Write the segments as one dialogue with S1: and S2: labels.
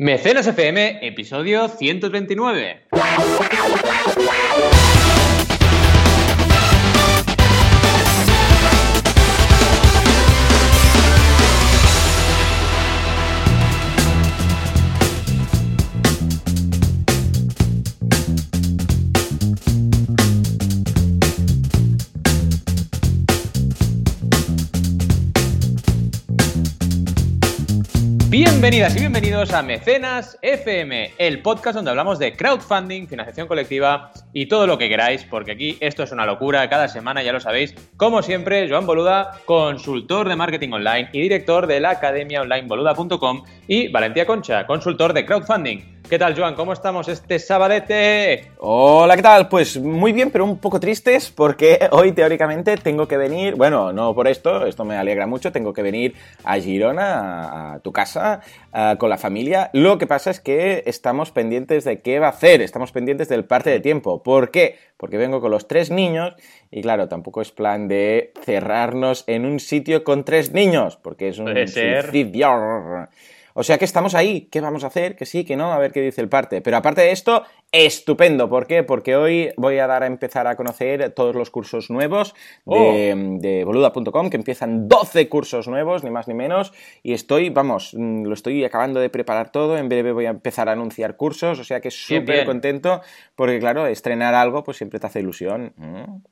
S1: Mecenas FM, episodio 139. Bienvenidas y bienvenidos a Mecenas FM, el podcast donde hablamos de crowdfunding, financiación colectiva y todo lo que queráis, porque aquí esto es una locura, cada semana ya lo sabéis. Como siempre, Joan Boluda, consultor de marketing online y director de la academia onlineboluda.com y Valentía Concha, consultor de crowdfunding. ¿Qué tal, Joan? ¿Cómo estamos este sabadete?
S2: Hola, ¿qué tal? Pues muy bien, pero un poco tristes porque hoy teóricamente tengo que venir, bueno, no por esto, esto me alegra mucho, tengo que venir a Girona, a tu casa, con la familia. Lo que pasa es que estamos pendientes de qué va a hacer, estamos pendientes del parte de tiempo. ¿Por qué? Porque vengo con los tres niños y claro, tampoco es plan de cerrarnos en un sitio con tres niños, porque es un suicidio. O sea que estamos ahí, ¿qué vamos a hacer? Que sí, que no, a ver qué dice el parte. Pero aparte de esto, estupendo. ¿Por qué? Porque hoy voy a dar a empezar a conocer todos los cursos nuevos de, oh. boluda.com, que empiezan 12 cursos nuevos, ni más ni menos. Y estoy, vamos, mm, lo estoy acabando de preparar todo. En breve voy a empezar a anunciar cursos, o sea que súper contento, porque claro, estrenar algo pues siempre te hace ilusión.
S1: Mm.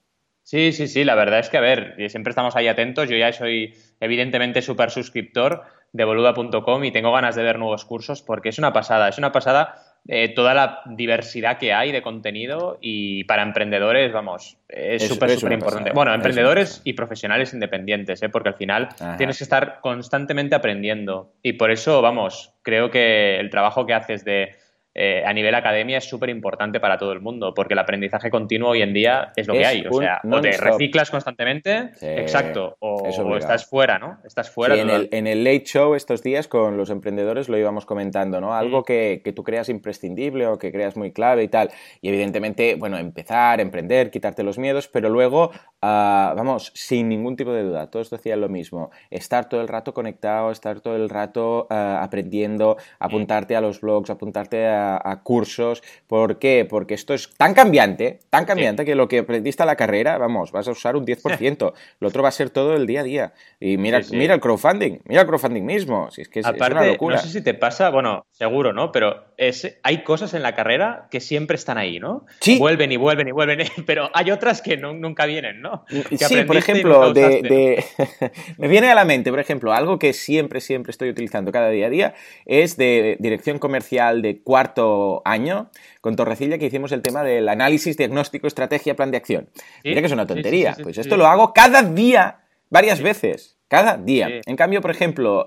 S1: Sí, sí, sí, la verdad es que, a ver, siempre estamos ahí atentos. Yo ya soy evidentemente súper suscriptor de boluda.com y tengo ganas de ver nuevos cursos porque es una pasada, es una pasada eh, toda la diversidad que hay de contenido y para emprendedores, vamos, es súper, súper importante. Bueno, emprendedores y profesionales independientes, ¿eh? porque al final tienes que estar constantemente aprendiendo y por eso, vamos, creo que el trabajo que haces de eh, a nivel academia es súper importante para todo el mundo, porque el aprendizaje continuo hoy en día es lo que hay. O sea, o te reciclas constantemente, exacto, o, estás fuera, ¿no? Estás fuera.
S2: en, el, en, el, Late Show estos días con los emprendedores lo íbamos comentando, ¿no? Algo que, que, tú creas imprescindible o que creas muy clave y tal. Y evidentemente, bueno, empezar, emprender, quitarte los miedos, pero luego, uh, vamos, sin ningún tipo de duda, todos decían lo mismo, estar todo el rato conectado, estar todo el rato uh, aprendiendo, apuntarte a los blogs, apuntarte a a, cursos. ¿Por qué? Porque esto es tan cambiante, tan cambiante que lo que aprendiste a la carrera, vamos, vas a usar un 10%. lo otro va a ser todo el día a día. Y mira, mira el crowdfunding, mira el crowdfunding mismo. Si es que es, una locura.
S1: No sé si te pasa, bueno, seguro, ¿no? Pero es, hay cosas en la carrera que siempre están ahí, ¿no? Sí. Vuelven y vuelven y vuelven, pero hay otras que nunca vienen, ¿no?
S2: sí, por ejemplo, de, me viene a la mente, por ejemplo, algo que siempre, siempre estoy utilizando cada día a día es de dirección comercial de cuarto año con Torrecilla que hicimos el tema del análisis, diagnóstico, estrategia, plan de acción. Mira que es una tontería. pues esto lo hago cada día, varias veces. Cada día. En cambio, por ejemplo,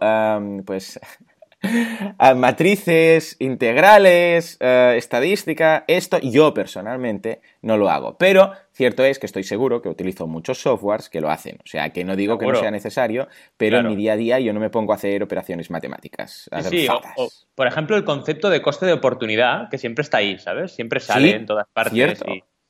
S2: pues matrices, integrales, eh, estadística, esto yo personalmente no lo hago. Pero cierto es que estoy seguro que utilizo muchos softwares que lo hacen. O sea, que no digo que no sea necesario, pero en mi día a día yo no me pongo a hacer operaciones matemáticas.
S1: Sí, por ejemplo, el concepto de coste de oportunidad, que siempre está ahí, ¿sabes? Siempre sale en todas partes.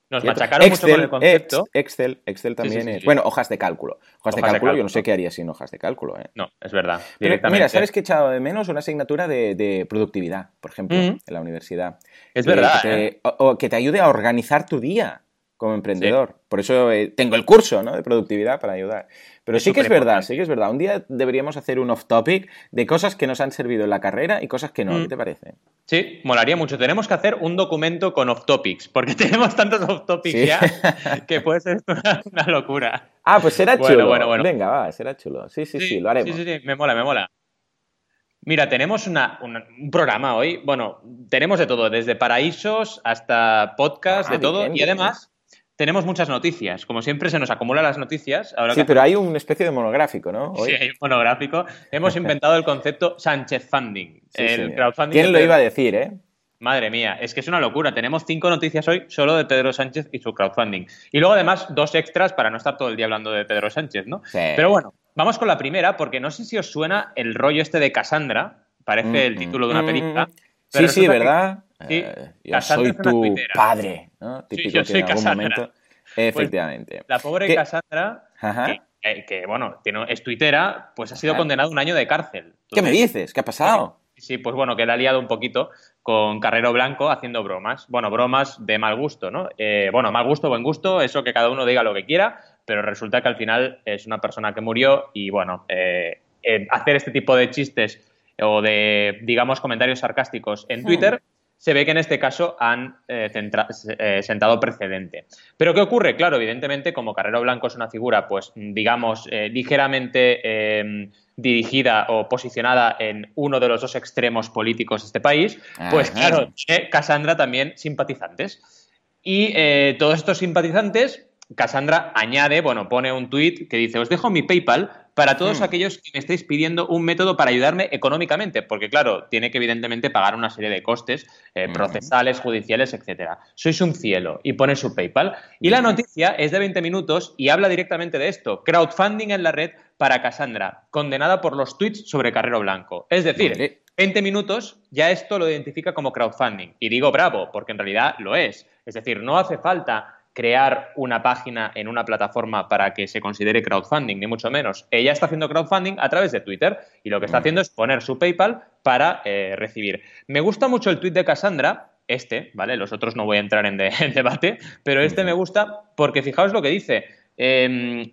S1: Nos machacaron mucho con el concepto.
S2: Excel, Excel también es. Bueno, hojas de cálculo. Hojas, de, cálculo, yo no sé qué haría sin hojas de cálculo. ¿eh?
S1: No, es verdad.
S2: mira, ¿sabes qué he echado de menos? Una asignatura de, productividad, por ejemplo, en la universidad.
S1: Es verdad.
S2: Que te, ¿eh? o, que te ayude a organizar tu día como emprendedor. Por eso eh, tengo el curso ¿no? de productividad para ayudar. Pero sí que es verdad, sí que es verdad. Un día deberíamos hacer un off-topic de cosas que nos han servido en la carrera y cosas que no. ¿Qué mm. te parece?
S1: Sí, molaría mucho. Tenemos que hacer un documento con off-topics, porque tenemos tantos off-topics ya que puede ser una, locura.
S2: Ah, pues será chulo. Bueno, bueno. Venga, va, será chulo. Sí, sí, sí, lo haremos.
S1: Sí, sí, sí, me mola, me mola. Mira, tenemos un programa hoy. Bueno, tenemos de todo, desde paraísos hasta podcast, ah, de todo. y además, tenemos muchas noticias. Como siempre, se nos acumulan las noticias.
S2: sí, pero hay una especie de monográfico, ¿no?
S1: Sí, hay un monográfico. Hemos inventado el concepto Sánchez Funding. el
S2: crowdfunding ¿Quién lo iba a decir, eh?
S1: Madre mía, es que es una locura. Tenemos cinco noticias hoy solo de Pedro Sánchez y su crowdfunding. Y luego, además, dos extras para no estar todo el día hablando de Pedro Sánchez, ¿no? Pero bueno, vamos con la primera, porque no sé si os suena el rollo este de Cassandra. Parece el mm, título de una mm, película. Mm,
S2: sí, sí, ¿verdad? Sí, eh, yo soy tu padre, ¿no?
S1: Típico yo soy que en momento...
S2: Pues, Efectivamente.
S1: la pobre Cassandra, que, bueno, es tuitera, pues ha sido condenada un año de cárcel.
S2: ¿Qué me dices? ¿Qué ha pasado?
S1: sí, pues bueno, que le ha liado un poquito con Carrero Blanco haciendo bromas. Bueno, bromas de mal gusto, ¿no? Eh, bueno, mal gusto, buen gusto, eso que cada uno diga lo que quiera, pero resulta que al final es una persona que murió y bueno, eh, hacer este tipo de chistes o de, digamos, comentarios sarcásticos en Twitter se ve que en este caso han eh, eh, sentado precedente. Pero ¿qué ocurre? Claro, evidentemente, como Carrero Blanco es una figura, pues, digamos, eh, ligeramente dirigida o posicionada en uno de los dos extremos políticos de este país, pues claro, Cassandra también simpatizantes. Y todos estos simpatizantes, Cassandra añade, bueno, pone un tuit que dice, os dejo mi PayPal para todos hmm. aquellos que me estéis pidiendo un método para ayudarme económicamente, porque claro, tiene que evidentemente pagar una serie de costes eh, hmm. procesales, judiciales, etcétera. Sois un cielo y pone su PayPal. Y la noticia es de 20 minutos y habla directamente de esto, crowdfunding en la red para Cassandra, condenada por los tweets sobre Carrero Blanco. Es decir, 20 minutos ya esto lo identifica como crowdfunding. Y digo bravo, porque en realidad lo es. Es decir, no hace falta crear una página en una plataforma para que se considere crowdfunding, ni mucho menos. Ella está haciendo crowdfunding a través de Twitter y lo que está haciendo es poner su PayPal para eh, recibir. Me gusta mucho el tweet de Cassandra, este, ¿vale? Los otros no voy a entrar en, debate, pero este me gusta porque fijaos lo que dice. Em,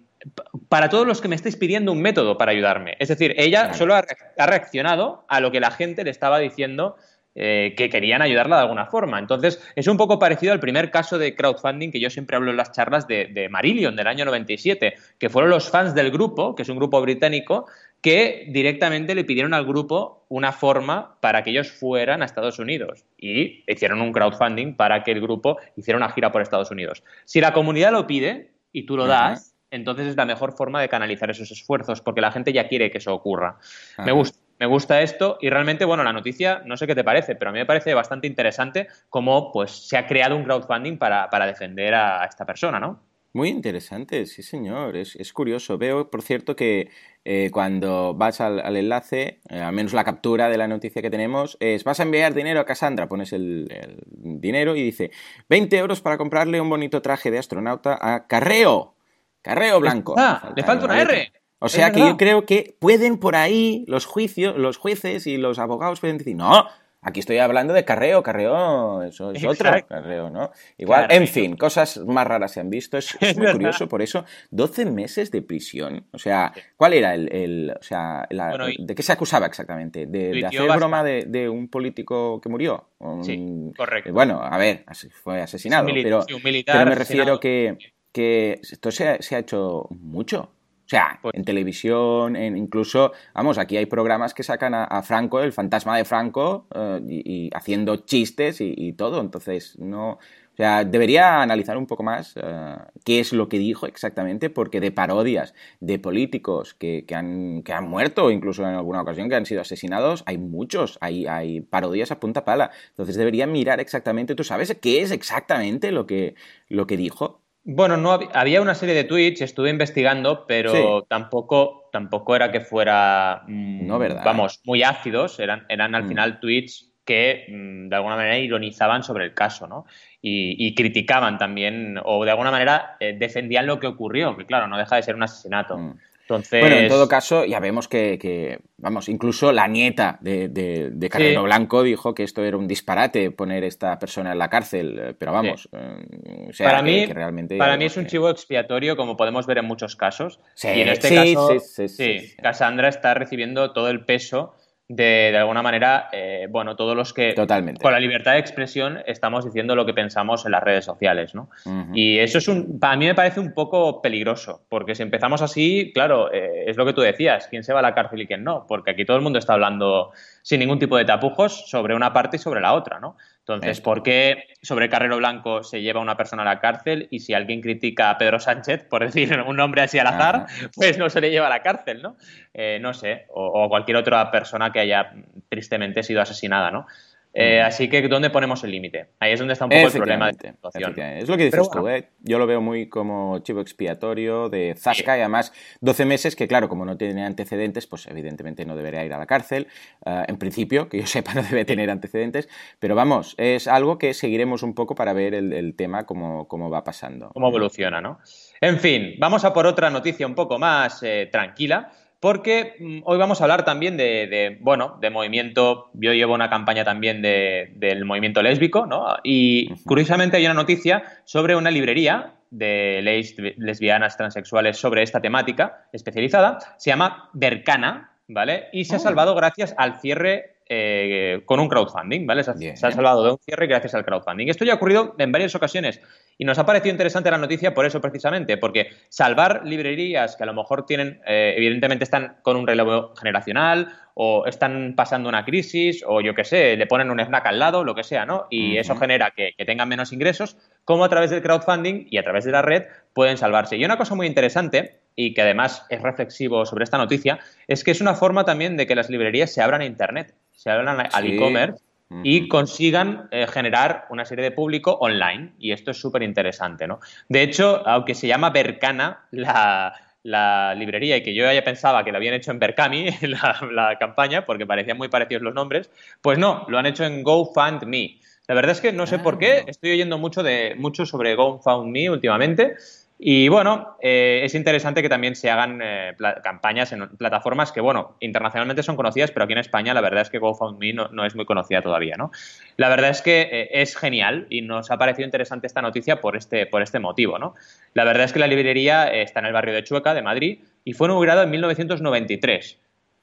S1: para todos los que me estáis pidiendo un método para ayudarme. Es decir, ella solo ha reaccionado a lo que la gente le estaba diciendo eh, que querían ayudarla de alguna forma. Entonces, es un poco parecido al primer caso de crowdfunding que yo siempre hablo en las charlas de, Marillion del año 97, que fueron los fans del grupo, que es un grupo británico, que directamente le pidieron al grupo una forma para que ellos fueran a Estados Unidos y hicieron un crowdfunding para que el grupo hiciera una gira por Estados Unidos. Si la comunidad lo pide y tú lo das, entonces es la mejor forma de canalizar esos esfuerzos, porque la gente ya quiere que eso ocurra. Me gusta me gusta esto y realmente, bueno, la noticia, no sé qué te parece, pero a mí me parece bastante interesante cómo pues, se ha creado un crowdfunding para, defender a, esta persona, ¿no?
S2: Muy interesante, sí señor, es, curioso. Veo, por cierto, que eh, cuando vas al, enlace, eh, al menos la captura de la noticia que tenemos, es vas a enviar dinero a Cassandra, pones el, dinero y dice 20 euros para comprarle un bonito traje de astronauta a Carreo, Carreo Blanco.
S1: Ah, le falta una R.
S2: O sea que yo creo que pueden por ahí los juicios, los jueces y los abogados pueden decir, no, aquí estoy hablando de carreo, carreo, eso es otro carreo, ¿no? Igual, en fin, cosas más raras se han visto, es, muy curioso, por eso, 12 meses de prisión, o sea, ¿cuál era el, o sea, de qué se acusaba exactamente? ¿De, hacer broma de, un político que murió?
S1: sí, correcto.
S2: Bueno, a ver, fue asesinado, pero, me refiero que, que esto se se ha hecho mucho, o sea, pues en televisión, en incluso, vamos, aquí hay programas que sacan a, Franco, el fantasma de Franco, eh, y, haciendo chistes y, todo. Entonces, no. O sea, debería analizar un poco más eh, qué es lo que dijo exactamente, porque de parodias de políticos que, han, que han muerto, incluso en alguna ocasión que han sido asesinados, hay muchos, hay, hay parodias a punta pala. Entonces debería mirar exactamente, ¿tú sabes qué es exactamente lo que, lo que dijo?
S1: Bueno, no había una serie de tweets, estuve investigando, pero tampoco, tampoco era que fuera, mm, no, ¿verdad? vamos, muy ácidos, eran, eran al mm. final tweets que mm, de alguna manera ironizaban sobre el caso, ¿no? Y, criticaban también, o de alguna manera eh, defendían lo que ocurrió, que claro, no deja de ser un asesinato.
S2: Bueno, en todo caso, ya vemos que, vamos, incluso la nieta de, de, Carrero Blanco dijo que esto era un disparate poner esta persona en la cárcel, eh, pero vamos,
S1: eh, para mí, realmente... Para mí es un chivo expiatorio, como podemos ver en muchos casos. y en este caso, sí, Cassandra está recibiendo todo el peso de, de alguna manera, eh, bueno, todos los que
S2: Totalmente.
S1: con la libertad de expresión estamos diciendo lo que pensamos en las redes sociales, ¿no? Y eso es un, para mí me parece un poco peligroso, porque si empezamos así, claro, eh, es lo que tú decías, quién se va a la cárcel y quién no, porque aquí todo el mundo está hablando sin ningún tipo de tapujos sobre una parte y sobre la otra, ¿no? Entonces, ¿por qué sobre Carrero Blanco se lleva una persona a la cárcel y si alguien critica a Pedro Sánchez, por decir un nombre así al azar, pues no se le lleva a la cárcel, ¿no? Eh, no sé, o, o, cualquier otra persona que haya tristemente sido asesinada, ¿no? Eh, así que, ¿dónde ponemos el límite? Ahí es donde está un poco el problema de situación.
S2: Es lo que dices tú, ¿eh? Yo lo veo muy como chivo expiatorio de Zasca y además 12 meses que, claro, como no tiene antecedentes, pues evidentemente no debería ir a la cárcel. Eh, en principio, que yo sepa, no debe tener antecedentes. Pero vamos, es algo que seguiremos un poco para ver el, tema, cómo, cómo, va pasando.
S1: Cómo evoluciona, ¿no? En fin, vamos a por otra noticia un poco más tranquila porque mm, hoy vamos a hablar también de, bueno, de movimiento, yo llevo una campaña también del movimiento lésbico, ¿no? Y curiosamente hay una noticia sobre una librería de leyes lesbianas, transexuales sobre esta temática especializada, se llama Bercana, ¿vale? Y se ha oh. salvado gracias al cierre eh, con un crowdfunding, ¿vale? Se ha, salvado de un cierre gracias al crowdfunding. Esto ya ha ocurrido en varias ocasiones y nos ha parecido interesante la noticia por eso precisamente, porque salvar librerías que a lo mejor tienen, eh, evidentemente están con un relevo generacional o están pasando una crisis o yo qué sé, le ponen un snack al lado, lo que sea, ¿no? Y eso genera que, que tengan menos ingresos, como a través del crowdfunding y a través de la red pueden salvarse. Y una cosa muy interesante y que además es reflexivo sobre esta noticia, es que es una forma también de que las librerías se abran a Internet se hablan al e-commerce y consigan eh, generar una serie de público online. Y esto es súper interesante, ¿no? De hecho, aunque se llama Bercana, la, librería y que yo ya pensaba que lo habían hecho en Berkami, la, la campaña, porque parecían muy parecidos los nombres, pues no, lo han hecho en GoFundMe. La verdad es que no sé por qué, ah. estoy oyendo mucho, de, mucho sobre GoFundMe últimamente y bueno, eh, es interesante que también se hagan eh, campañas en plataformas que, bueno, internacionalmente son conocidas, pero aquí en España la verdad es que GoFundMe no, es muy conocida todavía, ¿no? La verdad es que eh, es genial y nos ha parecido interesante esta noticia por este, por este motivo, ¿no? La verdad es que la librería está en el barrio de Chueca, de Madrid, y fue inaugurada en 1993.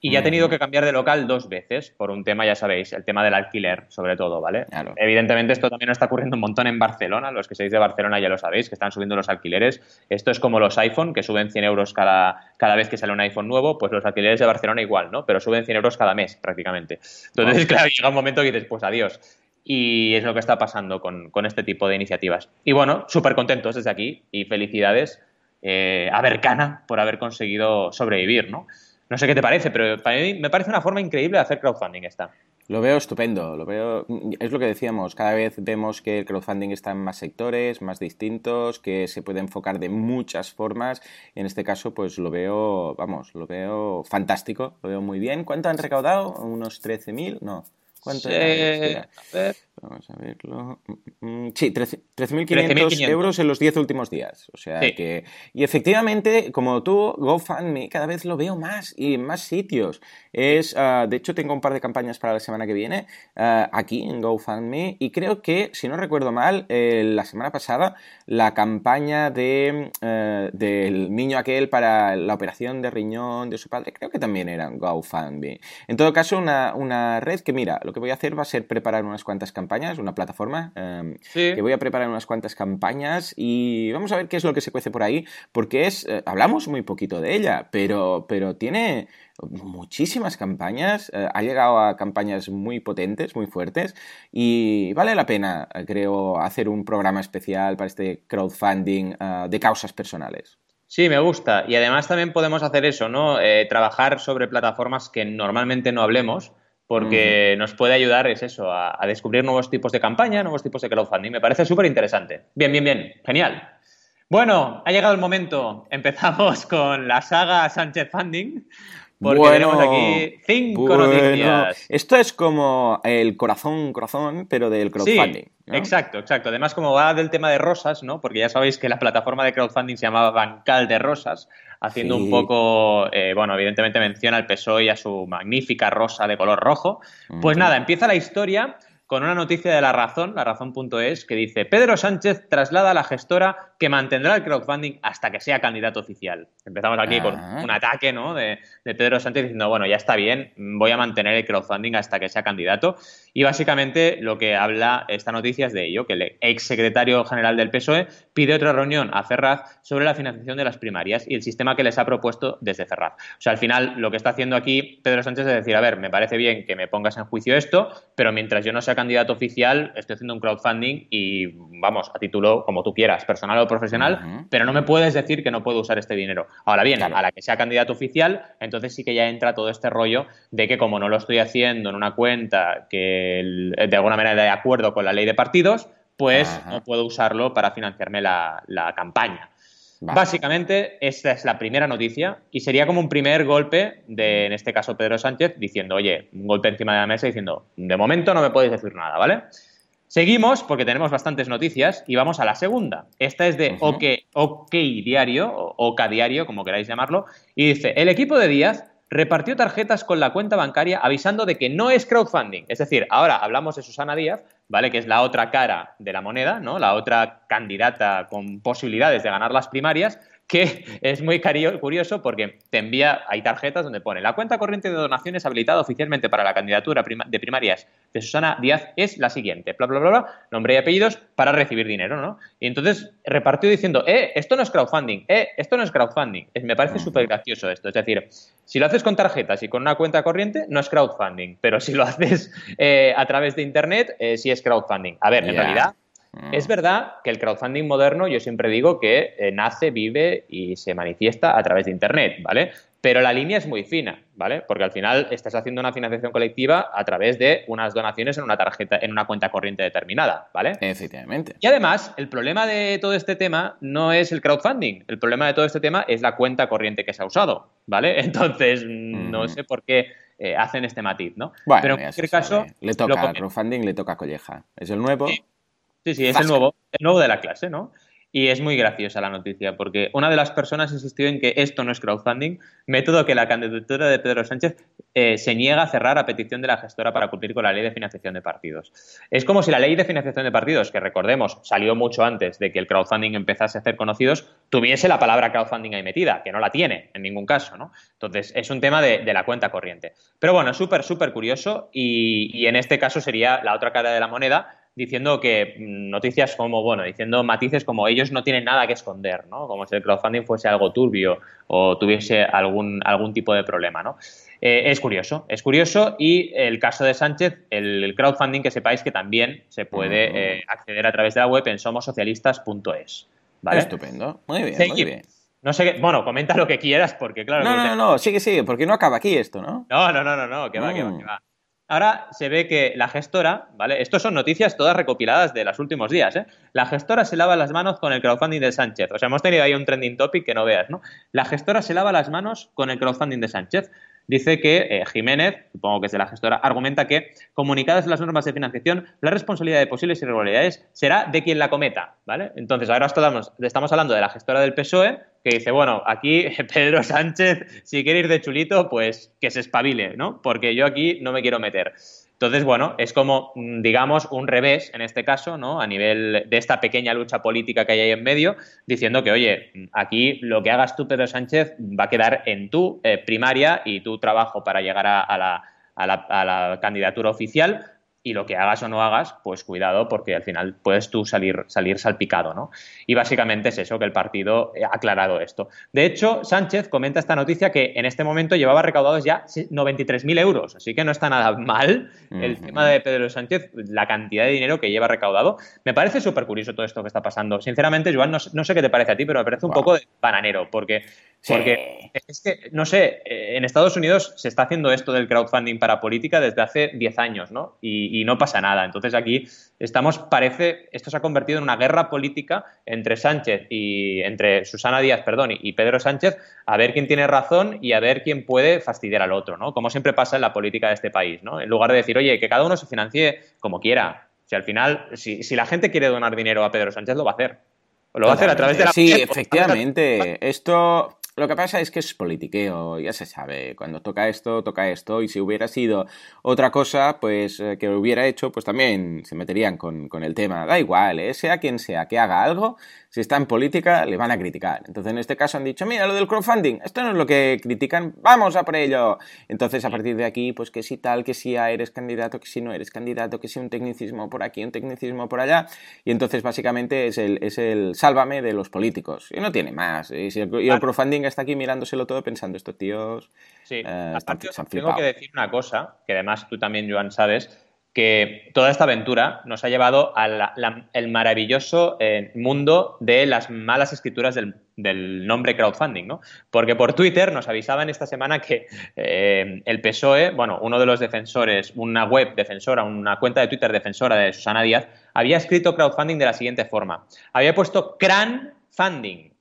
S1: Y ya ha tenido que cambiar de local dos veces por un tema, ya sabéis, el tema del alquiler, sobre todo, ¿vale? Evidentemente esto también está ocurriendo un montón en Barcelona, los que seáis de Barcelona ya lo sabéis, que están subiendo los alquileres. Esto es como los iPhone, que suben 100 euros cada, cada vez que sale un iPhone nuevo, pues los alquileres de Barcelona igual, ¿no? Pero suben 100 euros cada mes, prácticamente. Entonces, claro, llega un momento que dices, pues adiós. Y es lo que está pasando con, este tipo de iniciativas. Y bueno, súper contentos desde aquí y felicidades eh, a Bercana por haber conseguido sobrevivir, ¿no? No sé qué te parece, pero para mí me parece una forma increíble de hacer crowdfunding esta.
S2: Lo veo estupendo, lo veo. Es lo que decíamos, cada vez vemos que el crowdfunding está en más sectores, más distintos, que se puede enfocar de muchas formas. En este caso, pues lo veo, vamos, lo veo fantástico, lo veo muy bien. ¿Cuánto han recaudado? ¿Unos 13.000? No. ¿Cuánto
S1: era?
S2: Vamos a verlo. Mm, mm, sí, 13.500 euros en los 10 últimos días. O sea que. Y efectivamente, como tú, GoFundMe, cada vez lo veo más y en más sitios. Es, ah, de hecho, tengo un par de campañas para la semana que viene ah, aquí en GoFundMe. Y creo que, si no recuerdo mal, la semana pasada, la campaña de, eh, del niño aquel para la operación de riñón de su padre, creo que también era GoFundMe. En todo caso, una, una red que, mira, lo que voy a hacer va a ser preparar unas cuantas campañas una plataforma em, que voy a preparar unas cuantas campañas y vamos a ver qué es lo que se cuece por ahí, porque es, eh, hablamos muy poquito de ella, pero, pero tiene muchísimas campañas, eh, ha llegado a campañas muy potentes, muy fuertes y vale la pena, creo, hacer un programa especial para este crowdfunding eh, de causas personales.
S1: Sí, me gusta. Y además también podemos hacer eso, ¿no? trabajar sobre plataformas que normalmente no hablemos porque nos puede ayudar, es eso, a, descubrir nuevos tipos de campaña, nuevos tipos de crowdfunding. Me parece súper interesante. Bien, bien, bien, genial. Bueno, ha llegado el momento. Empezamos con la saga Sánchez Funding. Porque tenemos aquí cinco noticias.
S2: Esto es como el corazón, corazón, pero del crowdfunding.
S1: Exacto, exacto. Además, como va del tema de rosas, ¿no? Porque ya sabéis que la plataforma de crowdfunding se llamaba Bancal de Rosas, haciendo un poco, eh, bueno, evidentemente menciona al PSOE y a su magnífica rosa de color rojo. Pues nada, empieza la historia con una noticia de La Razón, la razón.es, que dice, Pedro Sánchez traslada a la gestora que mantendrá el crowdfunding hasta que sea candidato oficial. Empezamos aquí con ah. un ataque ¿no? de, Pedro Sánchez diciendo, bueno, ya está bien, voy a mantener el crowdfunding hasta que sea candidato. Y básicamente lo que habla esta noticia es de ello, que el ex secretario general del PSOE pide otra reunión a Ferraz sobre la financiación de las primarias y el sistema que les ha propuesto desde Ferraz. O sea, al final lo que está haciendo aquí Pedro Sánchez es decir, a ver, me parece bien que me pongas en juicio esto, pero mientras yo no sea candidato oficial, estoy haciendo un crowdfunding y vamos, a título como tú quieras, personal o profesional, pero no me puedes decir que no puedo usar este dinero. Ahora bien, a la que sea candidato oficial, entonces sí que ya entra todo este rollo de que como no lo estoy haciendo en una cuenta que de alguna manera de acuerdo con la ley de partidos, pues no puedo usarlo para financiarme la, campaña. Básicamente, esta es la primera noticia y sería como un primer golpe de, en este caso, Pedro Sánchez diciendo, oye, un golpe encima de la mesa diciendo, de momento no me podéis decir nada, ¿vale? Seguimos porque tenemos bastantes noticias y vamos a la segunda. Esta es de OK, OK Diario o OK Diario, como queráis llamarlo, y dice, el equipo de Díaz repartió tarjetas con la cuenta bancaria avisando de que no es crowdfunding. Es decir, ahora hablamos de Susana Díaz, ¿vale? Que es la otra cara de la moneda, ¿no? La otra candidata con posibilidades de ganar las primarias, que es muy curioso porque te envía, hay tarjetas donde pone la cuenta corriente de donaciones habilitada oficialmente para la candidatura de primarias de Susana Díaz es la siguiente, bla, bla, bla, bla, nombre y apellidos para recibir dinero, ¿no? Y entonces repartió diciendo, eh, esto no es crowdfunding, eh, esto no es crowdfunding. Me parece súper gracioso esto, es decir, si lo haces con tarjetas y con una cuenta corriente, no es crowdfunding, pero si lo haces eh, a través de Internet, eh, sí es crowdfunding. A ver, en realidad es verdad que el crowdfunding moderno, yo siempre digo que eh, nace, vive y se manifiesta a través de Internet, ¿vale? Pero la línea es muy fina, ¿vale? Porque al final estás haciendo una financiación colectiva a través de unas donaciones en una tarjeta, en una cuenta corriente determinada, ¿vale?
S2: Efectivamente.
S1: Y además, el problema de todo este tema no es el crowdfunding. El problema de todo este tema es la cuenta corriente que se ha usado, ¿vale? Entonces, no sé por qué eh, hacen este matiz, ¿no?
S2: Pero en cualquier caso. Le toca al crowdfunding, le toca colleja. Es el nuevo.
S1: Sí, sí, es el nuevo, el nuevo de la clase, ¿no? Y es muy graciosa la noticia, porque una de las personas insistió en que esto no es crowdfunding, método que la candidatura de Pedro Sánchez eh, se niega a cerrar a petición de la gestora para cumplir con la ley de financiación de partidos. Es como si la ley de financiación de partidos, que recordemos salió mucho antes de que el crowdfunding empezase a ser conocidos, tuviese la palabra crowdfunding ahí metida, que no la tiene en ningún caso, ¿no? Entonces, es un tema de, la cuenta corriente. Pero bueno, súper, súper curioso y, y en este caso sería la otra cara de la moneda, diciendo que mm, noticias como, bueno, diciendo matices como ellos no tienen nada que esconder, ¿no? Como si el crowdfunding fuese algo turbio o tuviese algún, algún tipo de problema, ¿no? Eh, es curioso, es curioso y el caso de Sánchez, el, crowdfunding que sepáis que también se puede eh, acceder a través de la web en somosocialistas.es. ¿vale?
S2: Estupendo, muy bien, muy bien.
S1: No sé, qué, bueno, comenta lo que quieras porque claro...
S2: No, no, no, no, sigue, sigue, porque no acaba aquí esto, ¿no?
S1: No, no, no, no, no, que va, que va, mm. que va. Ahora se ve que la gestora, ¿vale? Estos son noticias todas recopiladas de los últimos días, ¿eh? La gestora se lava las manos con el crowdfunding de Sánchez. O sea, hemos tenido ahí un trending topic que no veas, ¿no? La gestora se lava las manos con el crowdfunding de Sánchez. Dice que eh, Jiménez, supongo que es de la gestora, argumenta que, comunicadas las normas de financiación, la responsabilidad de posibles irregularidades será de quien la cometa, ¿vale? Entonces, ahora estamos, estamos hablando de la gestora del PSOE, que dice, bueno, aquí Pedro Sánchez, si quiere ir de chulito, pues que se espabile, ¿no? Porque yo aquí no me quiero meter. Entonces, bueno, es como, mm, digamos, un revés en este caso, ¿no? A nivel de esta pequeña lucha política que hay ahí en medio, diciendo que, oye, aquí lo que hagas tú, Pedro Sánchez, va a quedar en tu eh, primaria y tu trabajo para llegar a la candidatura oficial, y lo que hagas o no hagas, pues cuidado porque al final puedes tú salir, salir salpicado, ¿no? Y básicamente es eso, que el partido ha aclarado esto. De hecho, Sánchez comenta esta noticia que en este momento llevaba recaudados ya 93.000 euros, así que no está nada mal el tema de Pedro Sánchez, la cantidad de dinero que lleva recaudado. Me parece súper curioso todo esto que está pasando. Sinceramente, Joan, no, sé qué te parece a ti, pero me parece un poco de bananero, porque porque es que, no sé, eh, en Estados Unidos se está haciendo esto del crowdfunding para política desde hace 10 años, ¿no? Y, no pasa nada. Entonces aquí estamos, parece, esto se ha convertido en una guerra política entre Sánchez y, entre Susana Díaz, perdón, y, Pedro Sánchez, a ver quién tiene razón y a ver quién puede fastidiar al otro, ¿no? Como siempre pasa en la política de este país, ¿no? En lugar de decir, oye, que cada uno se financie como quiera. Si al final, si, si la gente quiere donar dinero a Pedro Sánchez, lo va a hacer. Lo va a hacer a través de la...
S2: Sí, efectivamente. Esto lo que pasa es que es politiqueo, ya se sabe. Cuando toca esto, toca esto. Y si hubiera sido otra cosa, pues eh, que lo hubiera hecho, pues también se meterían con, con el tema. Da igual, ¿eh? sea quien sea que haga algo, si está en política, le van a criticar. Entonces, en este caso han dicho, mira, lo del crowdfunding, esto no es lo que critican, vamos a por ello. Entonces, a partir de aquí, pues que si tal, que si eres candidato, que si no eres candidato, que si un tecnicismo por aquí, un tecnicismo por allá. Y entonces, básicamente, es el, es el sálvame de los políticos. Y no tiene más. Y, el, crowdfunding está aquí mirándoselo todo pensando, estos tíos...
S1: Sí, eh, tengo que decir una cosa, que además tú también, Joan, sabes, que toda esta aventura nos ha llevado al maravilloso eh, mundo de las malas escrituras del, nombre crowdfunding, ¿no? Porque por Twitter nos avisaban esta semana que eh, el PSOE, bueno, uno de los defensores, una web defensora, una cuenta de Twitter defensora de Susana Díaz, había escrito crowdfunding de la siguiente forma. Había puesto crowdfunding,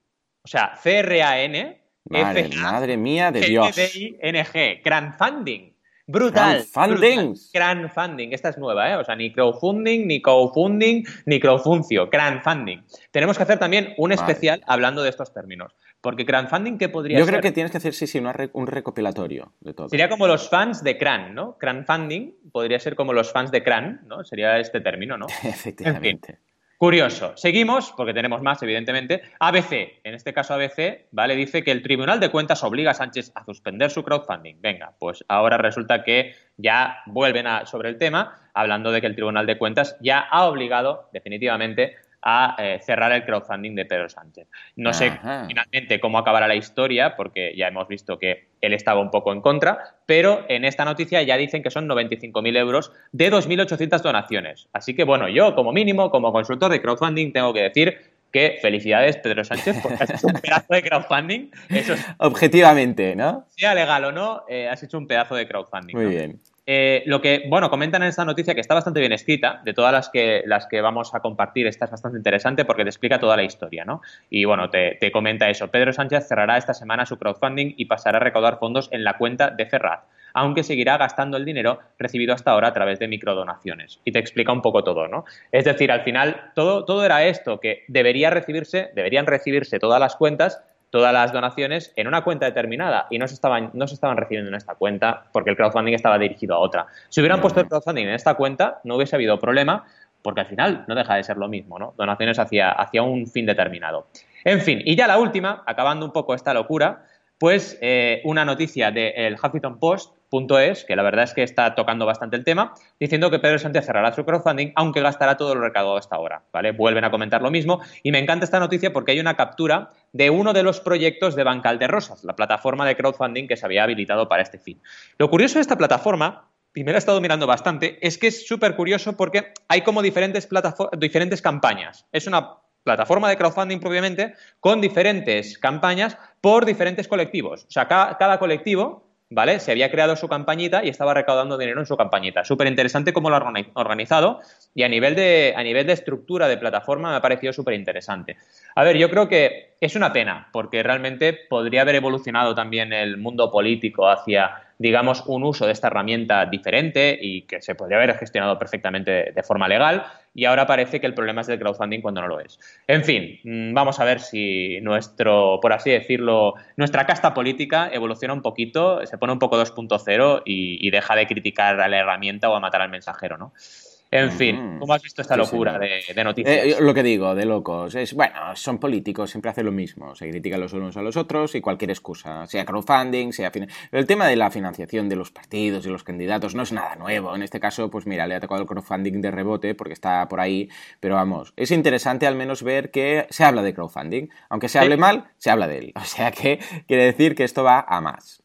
S1: o sea, C-R-A-N,
S2: Madre, madre mía de Dios.
S1: N-G, crowdfunding. Brutal.
S2: Crowdfunding.
S1: Crowdfunding. Esta es nueva, ¿eh? O sea, ni crowdfunding, ni crowdfunding, ni crowdfuncio. Crowdfunding. Tenemos que hacer también un especial hablando de estos términos. Porque crowdfunding, ¿qué podría
S2: ser?
S1: Yo
S2: creo que tienes que hacer, sí, sí, un recopilatorio de todo.
S1: Sería como los fans de Cran, ¿no? Crowdfunding podría ser como los fans de Cran, ¿no? Sería este término, ¿no?
S2: Efectivamente.
S1: Curioso. Seguimos, porque tenemos más, evidentemente. ABC, en este caso ABC, ¿vale? Dice que el Tribunal de Cuentas obliga a Sánchez a suspender su crowdfunding. Venga, pues ahora resulta que ya vuelven a, sobre el tema, hablando de que el Tribunal de Cuentas ya ha obligado definitivamente a eh, cerrar el crowdfunding de Pedro Sánchez. No sé finalmente cómo acabará la historia, porque ya hemos visto que él estaba un poco en contra, pero en esta noticia ya dicen que son 95.000 euros de 2.800 donaciones. Así que bueno, yo como mínimo, como consultor de crowdfunding, tengo que decir que felicidades Pedro Sánchez porque has hecho un pedazo de crowdfunding.
S2: Eso Objetivamente, ¿no?
S1: Sea legal o no, eh, has hecho un pedazo de crowdfunding.
S2: Muy bien.
S1: Eh, lo que, bueno, comentan en esta noticia que está bastante bien escrita, de todas las que, las que vamos a compartir, esta es bastante interesante porque te explica toda la historia, ¿no? Y bueno, te, comenta eso. Pedro Sánchez cerrará esta semana su crowdfunding y pasará a recaudar fondos en la cuenta de Ferraz, aunque seguirá gastando el dinero recibido hasta ahora a través de microdonaciones. Y te explica un poco todo, ¿no? Es decir, al final todo, todo era esto, que debería recibirse, deberían recibirse todas las cuentas todas las donaciones en una cuenta determinada y no se estaban, no se estaban recibiendo en esta cuenta porque el crowdfunding estaba dirigido a otra. Si hubieran puesto el crowdfunding en esta cuenta, no hubiese habido problema porque al final no deja de ser lo mismo, ¿no? Donaciones hacia, hacia un fin determinado. En fin, y ya la última, acabando un poco esta locura, pues eh, una noticia del Huffington Post es, que la verdad es que está tocando bastante el tema, diciendo que Pedro Sánchez cerrará su crowdfunding, aunque gastará todo lo recaudado hasta ahora, ¿vale? Vuelven a comentar lo mismo y me encanta esta noticia porque hay una captura de uno de los proyectos de Bancal de Rosas, la plataforma de crowdfunding que se había habilitado para este fin. Lo curioso de esta plataforma y me la he estado mirando bastante, es que es súper curioso porque hay como diferentes, diferentes campañas. Es una plataforma de crowdfunding propiamente con diferentes campañas por diferentes colectivos. O sea, cada colectivo ¿vale? Se había creado su campañita y estaba recaudando dinero en su campañita. Súper interesante cómo lo ha organizado y a nivel, de, a nivel de estructura de plataforma me ha parecido súper interesante. A ver, yo creo que es una pena porque realmente podría haber evolucionado también el mundo político hacia digamos, un uso de esta herramienta diferente y que se podría haber gestionado perfectamente de forma legal y ahora parece que el problema es del crowdfunding cuando no lo es. En fin, mm, vamos a ver si nuestro, por así decirlo, nuestra casta política evoluciona un poquito, se pone un poco 2.0 y, y deja de criticar a la herramienta o a matar al mensajero, ¿no? En fin, ¿cómo has visto esta locura de, noticias?
S2: Eh, lo que digo, de locos. Es, bueno, son políticos, siempre hacen lo mismo. Se critican los unos a los otros y cualquier excusa, sea crowdfunding, sea... El tema de la financiación de los partidos y los candidatos no es nada nuevo. En este caso, pues mira, le ha tocado el crowdfunding de rebote porque está por ahí. Pero vamos, es interesante al menos ver que se habla de crowdfunding. Aunque se hable mal, se habla de él. O sea que quiere decir que esto va a más.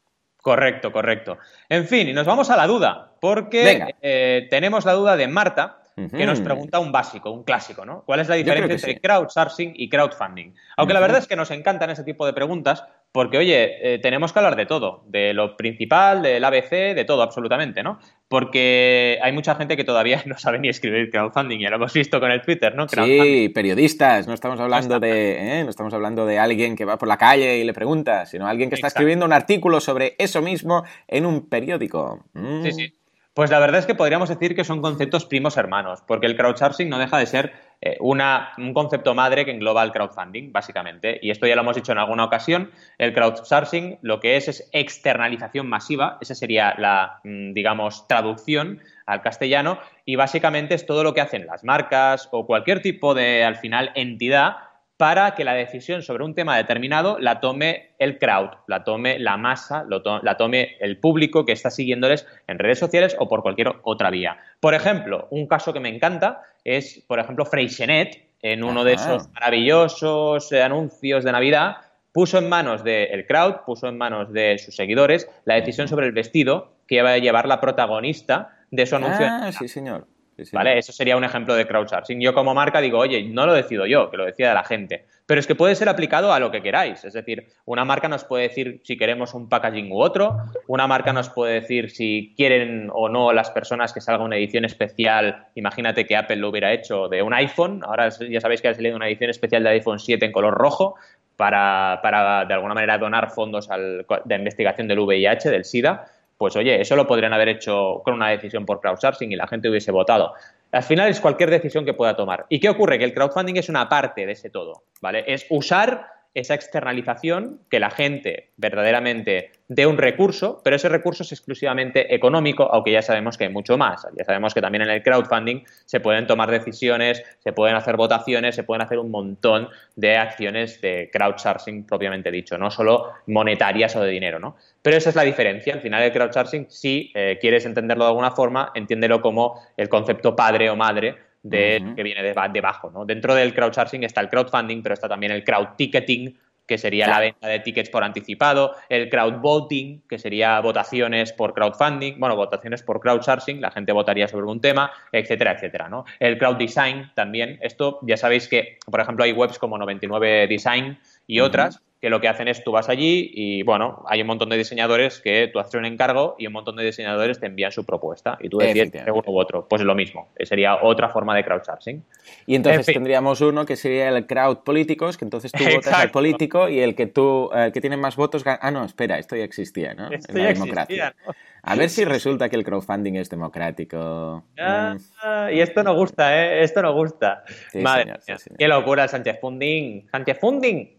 S1: Correcto, correcto. En fin, y nos vamos a la duda, porque eh, tenemos la duda de Marta, que nos pregunta un básico, un clásico, ¿no? ¿Cuál es la diferencia entre crowdsourcing y crowdfunding? Aunque la verdad es que nos encantan ese tipo de preguntas, porque, oye, eh, tenemos que hablar de todo, de lo principal, del ABC, de todo, absolutamente, ¿no? Porque hay mucha gente que todavía no sabe ni escribir crowdfunding, ya lo hemos visto con el Twitter, ¿no?
S2: Sí, periodistas, no estamos hablando de, ¿eh? no estamos hablando de alguien que va por la calle y le pregunta, sino alguien que está escribiendo un artículo sobre eso mismo en un periódico.
S1: Sí, sí. Pues la verdad es que podríamos decir que son conceptos primos hermanos, porque el crowdsourcing no deja de ser eh, una, un concepto madre que engloba el crowdfunding, básicamente. Y esto ya lo hemos dicho en alguna ocasión. El crowdsourcing lo que es es externalización masiva, esa sería la, mm, digamos, traducción al castellano, y básicamente es todo lo que hacen las marcas o cualquier tipo de, al final, entidad para que la decisión sobre un tema determinado la tome el crowd, la tome la masa, la tome el público que está siguiéndoles en redes sociales o por cualquier otra vía. Por ejemplo, un caso que me encanta es, por ejemplo, Freixenet, en uno de esos maravillosos anuncios de Navidad, puso en manos del crowd, puso en manos de sus seguidores la decisión sobre el vestido que iba a llevar la protagonista de su anuncio.
S2: Ah, sí, señor.
S1: ¿Vale? Eso sería un ejemplo de crowdsourcing. Yo como marca digo, oye, no lo decido yo, que lo decida la gente. Pero es que puede ser aplicado a lo que queráis. Es decir, una marca nos puede decir si queremos un packaging u otro. Una marca nos puede decir si quieren o no las personas que salga una edición especial. Imagínate que Apple lo hubiera hecho de un iPhone. Ahora ya sabéis que ha salido una edición especial de iPhone 7 en color rojo para, para de alguna manera donar fondos al, de investigación del VIH, del SIDA pues oye, eso lo podrían haber hecho con una decisión por crowdsourcing y la gente hubiese votado. Al final es cualquier decisión que pueda tomar. ¿Y qué ocurre? Que el crowdfunding es una parte de ese todo, ¿vale? Es usar esa externalización, que la gente verdaderamente dé un recurso, pero ese recurso es exclusivamente económico, aunque ya sabemos que hay mucho más. Ya sabemos que también en el crowdfunding se pueden tomar decisiones, se pueden hacer votaciones, se pueden hacer un montón de acciones de crowdsourcing propiamente dicho, no solo monetarias o de dinero, ¿no? Pero esa es la diferencia. Al final el crowdsourcing, si eh, quieres entenderlo de alguna forma, entiéndelo como el concepto padre o madre de, que viene debajo. ¿no? Dentro del crowdsourcing está el crowdfunding, pero está también el crowd ticketing, que sería la venta de tickets por anticipado, el crowdvoting, que sería votaciones por crowdfunding, bueno, votaciones por crowdsourcing, la gente votaría sobre un tema, etcétera, etcétera, ¿no? El crowd design también, esto ya sabéis que, por ejemplo, hay webs como 99 Design y otras que lo que hacen es tú vas allí y, bueno, hay un montón de diseñadores que tú haces un encargo y un montón de diseñadores te envían su propuesta y tú decides uno u otro. Pues lo mismo, sería otra forma de crowdsourcing.
S2: Y entonces tendríamos uno que sería el crowd políticos, que entonces tú votas al político y el que tú, el que tiene más votos... Ah, no, espera, esto ya existía, ¿no?
S1: Esto en la democracia.
S2: A ver si resulta que el crowdfunding es democrático.
S1: Mm. y esto no gusta, ¿eh? Esto no gusta. Madre Qué locura, Sánchez Funding. Sánchez Funding.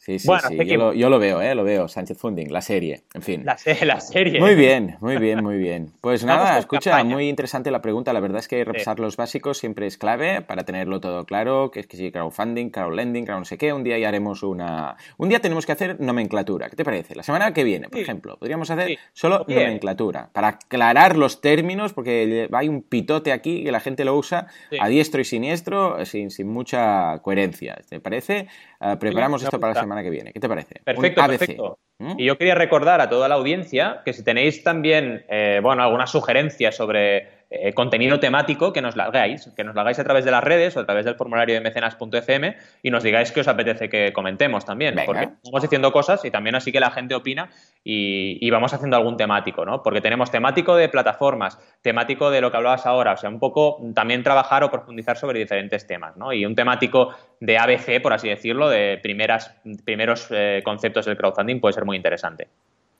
S2: Sí, sí, sí. Yo lo, veo, ¿eh? Lo veo. Sánchez Funding, la serie, en fin.
S1: La, la serie.
S2: Muy bien, muy bien, muy bien. Pues nada, escucha, muy interesante la pregunta. La verdad es que repasar los básicos siempre es clave para tenerlo todo claro, que es que sí, crowdfunding, crowdlending, crowd no sé qué. Un día ya haremos una... Un día tenemos que hacer nomenclatura. ¿Qué te parece? La semana que viene, por ejemplo, podríamos hacer solo nomenclatura para aclarar los términos, porque hay un pitote aquí que la gente lo usa a diestro y siniestro sin, sin mucha coherencia. ¿Te parece? Ah, preparamos esto para la semana que viene. ¿Qué te parece?
S1: Perfecto, perfecto. ¿Mm? Y yo quería recordar a toda la audiencia que si tenéis también, eh, bueno, alguna sugerencia sobre eh, contenido temático que nos la hagáis, que nos lo hagáis a través de las redes o a través del formulario de mecenas.fm y nos digáis qué os apetece que comentemos también, porque estamos diciendo cosas y también así que la gente opina y, vamos haciendo algún temático, ¿no? Porque tenemos temático de plataformas, temático de lo que hablabas ahora, o sea, un poco también trabajar o profundizar sobre diferentes temas, ¿no? Y un temático de ABC, por así decirlo, de primeras, primeros eh, conceptos del crowdfunding puede ser muy interesante.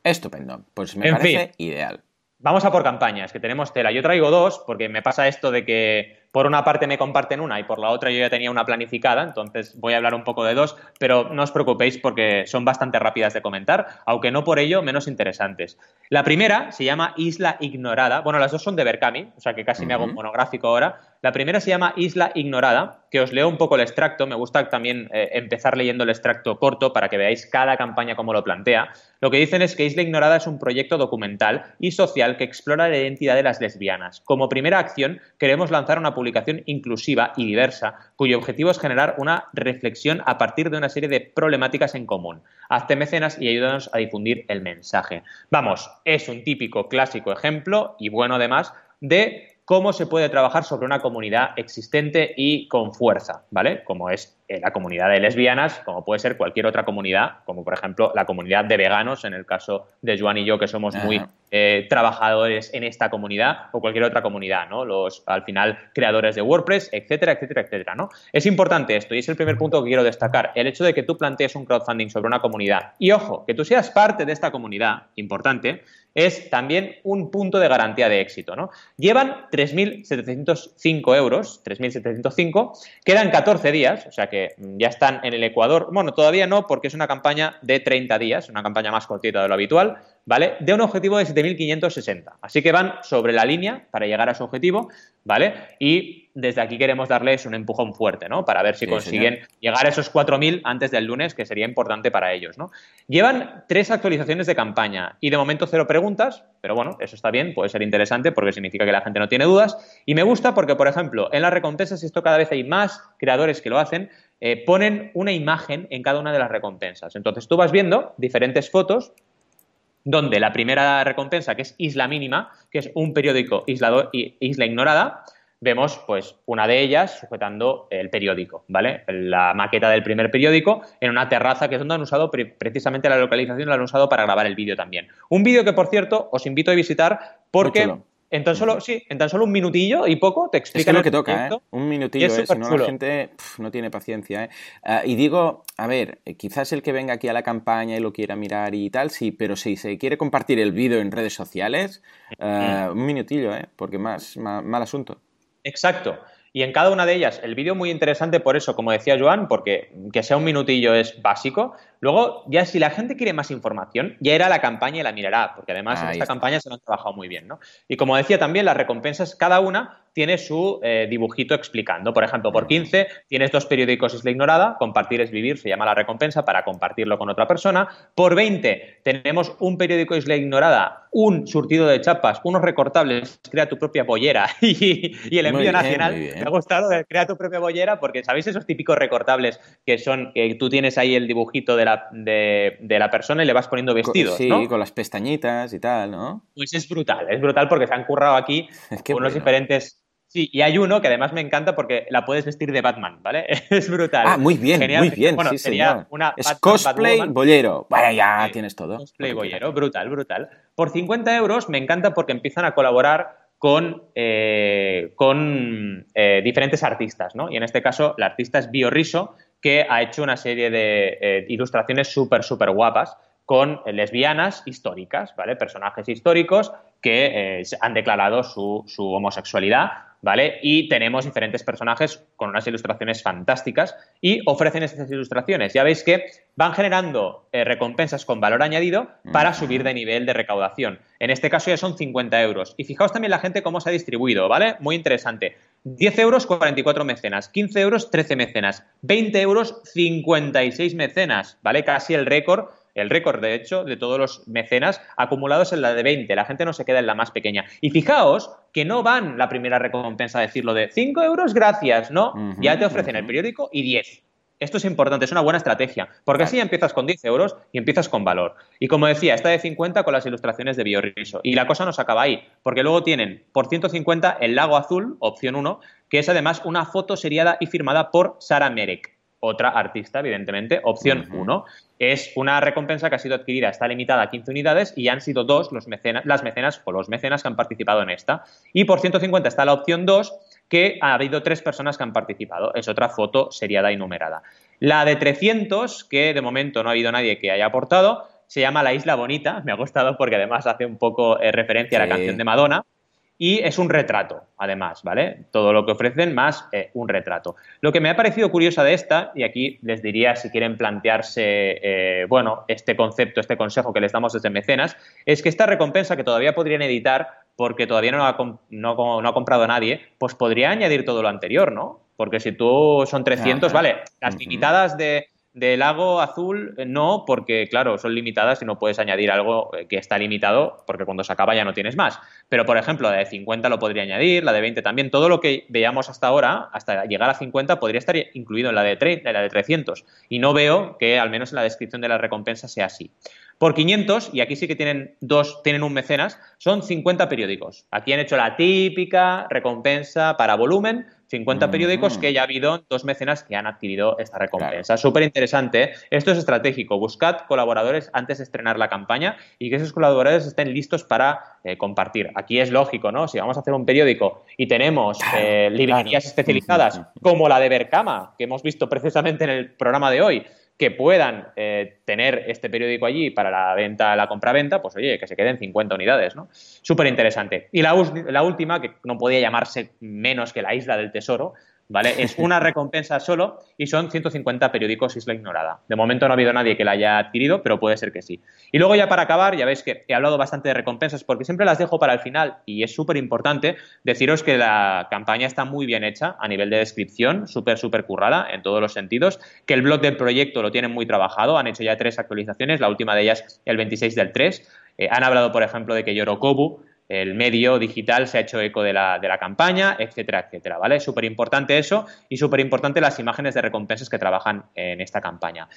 S2: Estupendo, pues me parece ideal.
S1: Vamos a por campañas, que tenemos tela. Yo traigo dos, porque me pasa esto de que por una parte me comparten una y por la otra yo ya tenía una planificada, entonces voy a hablar un poco de dos, pero no os preocupéis porque son bastante rápidas de comentar, aunque no por ello menos interesantes. La primera se llama Isla Ignorada, bueno, las dos son de Berkami, o sea que casi me hago un monográfico ahora. La primera se llama Isla Ignorada, que os leo un poco el extracto, me gusta también eh, empezar leyendo el extracto corto para que veáis cada campaña como lo plantea. Lo que dicen es que Isla Ignorada es un proyecto documental y social que explora la identidad de las lesbianas. Como primera acción, queremos lanzar una publicación inclusiva y diversa, cuyo objetivo es generar una reflexión a partir de una serie de problemáticas en común. Hazte mecenas y ayúdanos a difundir el mensaje. Vamos, es un típico clásico ejemplo y bueno además de cómo se puede trabajar sobre una comunidad existente y con fuerza, ¿vale? Como es la comunidad de lesbianas, como puede ser cualquier otra comunidad, como por ejemplo la comunidad de veganos, en el caso de Joan y yo, que somos muy eh, trabajadores en esta comunidad, o cualquier otra comunidad, ¿no? Los, al final, creadores de WordPress, etcétera, etcétera, etcétera, ¿no? Es importante esto, y es el primer punto que quiero destacar, el hecho de que tú plantees un crowdfunding sobre una comunidad, y ojo, que tú seas parte de esta comunidad, importante, es también un punto de garantía de éxito, ¿no? Llevan 3.705 euros, 3.705, quedan 14 días, o sea que Ya están en el Ecuador. Bueno, todavía no, porque es una campaña de 30 días, una campaña más cortita de lo habitual, ¿vale? De un objetivo de 7.560. Así que van sobre la línea para llegar a su objetivo, ¿vale? Y desde aquí queremos darles un empujón fuerte, ¿no? Para ver si consiguen llegar a esos 4.000 antes del lunes, que sería importante para ellos, ¿no? Llevan tres actualizaciones de campaña y de momento cero preguntas, pero bueno, eso está bien, puede ser interesante porque significa que la gente no tiene dudas. Y me gusta porque, por ejemplo, en las recompensas, esto cada vez hay más creadores que lo hacen, eh, ponen una imagen en cada una de las recompensas. Entonces tú vas viendo diferentes fotos donde la primera recompensa, que es Isla Mínima, que es un periódico isla, isla ignorada, vemos pues una de ellas sujetando el periódico, ¿vale? La maqueta del primer periódico en una terraza que es donde han usado precisamente la localización la han usado para grabar el vídeo también. Un vídeo que por cierto os invito a visitar porque en tan solo, sí, en tan solo un minutillo y poco te explica.
S2: Es lo que toca, ¿eh? Un minutillo, ¿eh? si no la gente no tiene paciencia, ¿eh? Ah, y digo, a ver, eh, quizás el que venga aquí a la campaña y lo quiera mirar y tal, sí, pero si se quiere compartir el vídeo en redes sociales, ah, un minutillo, ¿eh? Porque más, mal asunto.
S1: Exacto. Y en cada una de ellas, el vídeo muy interesante por eso, como decía Joan, porque que sea un minutillo es básico. Luego, ya si la gente quiere más información, ya era la campaña y la mirará, porque además en esta campaña se lo han trabajado muy bien, ¿no? Y como decía también, las recompensas, cada una tiene su eh, dibujito explicando. Por ejemplo, por 15 tienes dos periódicos Isla Ignorada, compartir es vivir, se llama la recompensa para compartirlo con otra persona. Por 20 tenemos un periódico Isla Ignorada, un surtido de chapas, unos recortables, crea tu propia bollera y, el envío nacional. Me ha gustado crea tu propia bollera porque sabéis esos típicos recortables que son que tú tienes ahí el dibujito de la, de, la persona y le vas poniendo vestidos.
S2: Sí, con las pestañitas y tal, ¿no?
S1: Pues es brutal, es brutal porque se han currado aquí unos diferentes Sí, y hay uno que además me encanta porque la puedes vestir de Batman, ¿vale? es brutal.
S2: Ah, muy bien, muy bien. sí, sería Una es cosplay bollero. Vaya, ya tienes todo.
S1: Cosplay bollero, brutal, brutal. Por 50 euros me encanta porque empiezan a colaborar con, eh, con eh, diferentes artistas, ¿no? Y en este caso, la artista es Bio Riso, que ha hecho una serie de eh, ilustraciones súper, súper guapas con lesbianas históricas, ¿vale? Personajes históricos que han declarado su, su homosexualidad ¿vale? Y tenemos diferentes personajes con unas ilustraciones fantásticas y ofrecen estas ilustraciones. Ya veis que van generando eh, recompensas con valor añadido para subir de nivel de recaudación. En este caso ya son 50 euros. Y fijaos también la gente cómo se ha distribuido, ¿vale? Muy interesante. 10 euros 44 mecenas, 15 euros 13 mecenas, 20 euros 56 mecenas, ¿vale? Casi el récord el récord, de hecho, de todos los mecenas acumulados en la de 20. La gente no se queda en la más pequeña. Y fijaos que no van la primera recompensa a decirlo de 5 euros, gracias, ¿no? ya te ofrecen el periódico y 10. Esto es importante, es una buena estrategia, porque así empiezas con 10 euros y empiezas con valor. Y como decía, está de 50 con las ilustraciones de Biorriso. Y la cosa no se acaba ahí, porque luego tienen por 150 el lago azul, opción 1, que es además una foto seriada y firmada por Sara Merek otra artista, evidentemente. Opción 1 es una recompensa que ha sido adquirida, está limitada a 15 unidades y han sido dos los mecenas, las mecenas o los mecenas que han participado en esta. Y por 150 está la opción 2, que ha habido tres personas que han participado. Es otra foto seriada y numerada. La de 300, que de momento no ha habido nadie que haya aportado, se llama La Isla Bonita. Me ha gustado porque además hace un poco eh, referencia a la canción de Madonna y es un retrato, además, ¿vale? Todo lo que ofrecen más eh, un retrato. Lo que me ha parecido curiosa de esta, y aquí les diría si quieren plantearse, eh, bueno, este concepto, este consejo que les damos desde Mecenas, es que esta recompensa que todavía podrían editar porque todavía no ha, no, ha comprado nadie, pues podría añadir todo lo anterior, ¿no? Porque si tú son 300, vale, las limitadas de del lago azul, eh, no, porque claro, son limitadas y no puedes añadir algo eh, que está limitado, porque cuando se acaba ya no tienes más. Pero, por ejemplo, la de 50 lo podría añadir, la de 20 también. Todo lo que veamos hasta ahora, hasta llegar a 50, podría estar incluido en la de, en la de 300. Y no veo que, al menos en la descripción de la recompensa, sea así. Por 500, y aquí sí que tienen dos, tienen un mecenas, son 50 periódicos. Aquí han hecho la típica recompensa para volumen, 50 periódicos que ya ha habido dos mecenas que han adquirido esta recompensa. Súper interesante. Esto es estratégico. Buscad colaboradores antes de estrenar la campaña y que esos colaboradores estén listos para eh, compartir. Aquí es lógico, ¿no? Si vamos a hacer un periódico y tenemos eh, librerías especializadas como la de Berkama, que hemos visto precisamente en el programa de hoy, que puedan eh, tener este periódico allí para la venta, la compra-venta, pues oye, que se queden 50 unidades, ¿no? Súper interesante. Y la, la, última, que no podía llamarse menos que la isla del tesoro, ¿vale? Es una recompensa solo y son 150 periódicos Isla Ignorada. De momento no ha habido nadie que la haya adquirido, pero puede ser que sí. Y luego ya para acabar, ya veis que he hablado bastante de recompensas porque siempre las dejo para el final y es súper importante deciros que la campaña está muy bien hecha a nivel de descripción, súper, súper currada en todos los sentidos, que el blog del proyecto lo tienen muy trabajado, han hecho ya tres actualizaciones, la última de ellas el 26 del 3. Eh, han hablado, por ejemplo, de que Yorokobu el medio digital se ha hecho eco de la, de la campaña, etcétera, etcétera, ¿vale? Súper importante eso y súper importante las imágenes de recompensas que trabajan en esta campaña.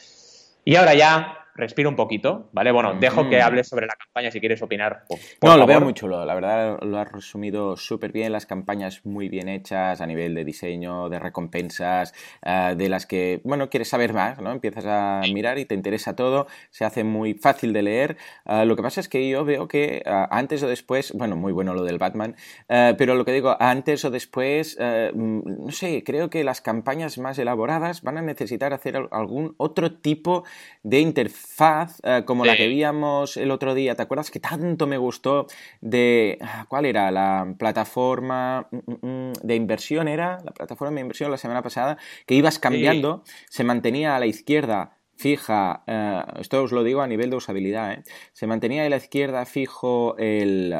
S1: Y ahora ya respiro un poquito, ¿vale? Bueno, dejo que hables sobre la campaña si quieres opinar.
S2: no, lo veo muy chulo, la verdad lo has resumido súper bien, las campañas muy bien hechas a nivel de diseño, de recompensas, eh, de las que, bueno, quieres saber más, ¿no? Empiezas a mirar y te interesa todo, se hace muy fácil de leer. Eh, lo que pasa es que yo veo que eh, antes o después, bueno, muy bueno lo del Batman, pero lo que digo, antes o después, mm, no sé, creo que las campañas más elaboradas van a necesitar hacer algún otro tipo de interfaz faz, eh, como la que víamos el otro día, ¿te acuerdas que tanto me gustó de... Ah, ¿Cuál era? La plataforma mm, mm, mm, de inversión era, la plataforma de inversión la semana pasada, que ibas cambiando, se mantenía a la izquierda fija, eh, esto os lo digo a nivel de usabilidad, ¿eh? se mantenía a la izquierda fijo el,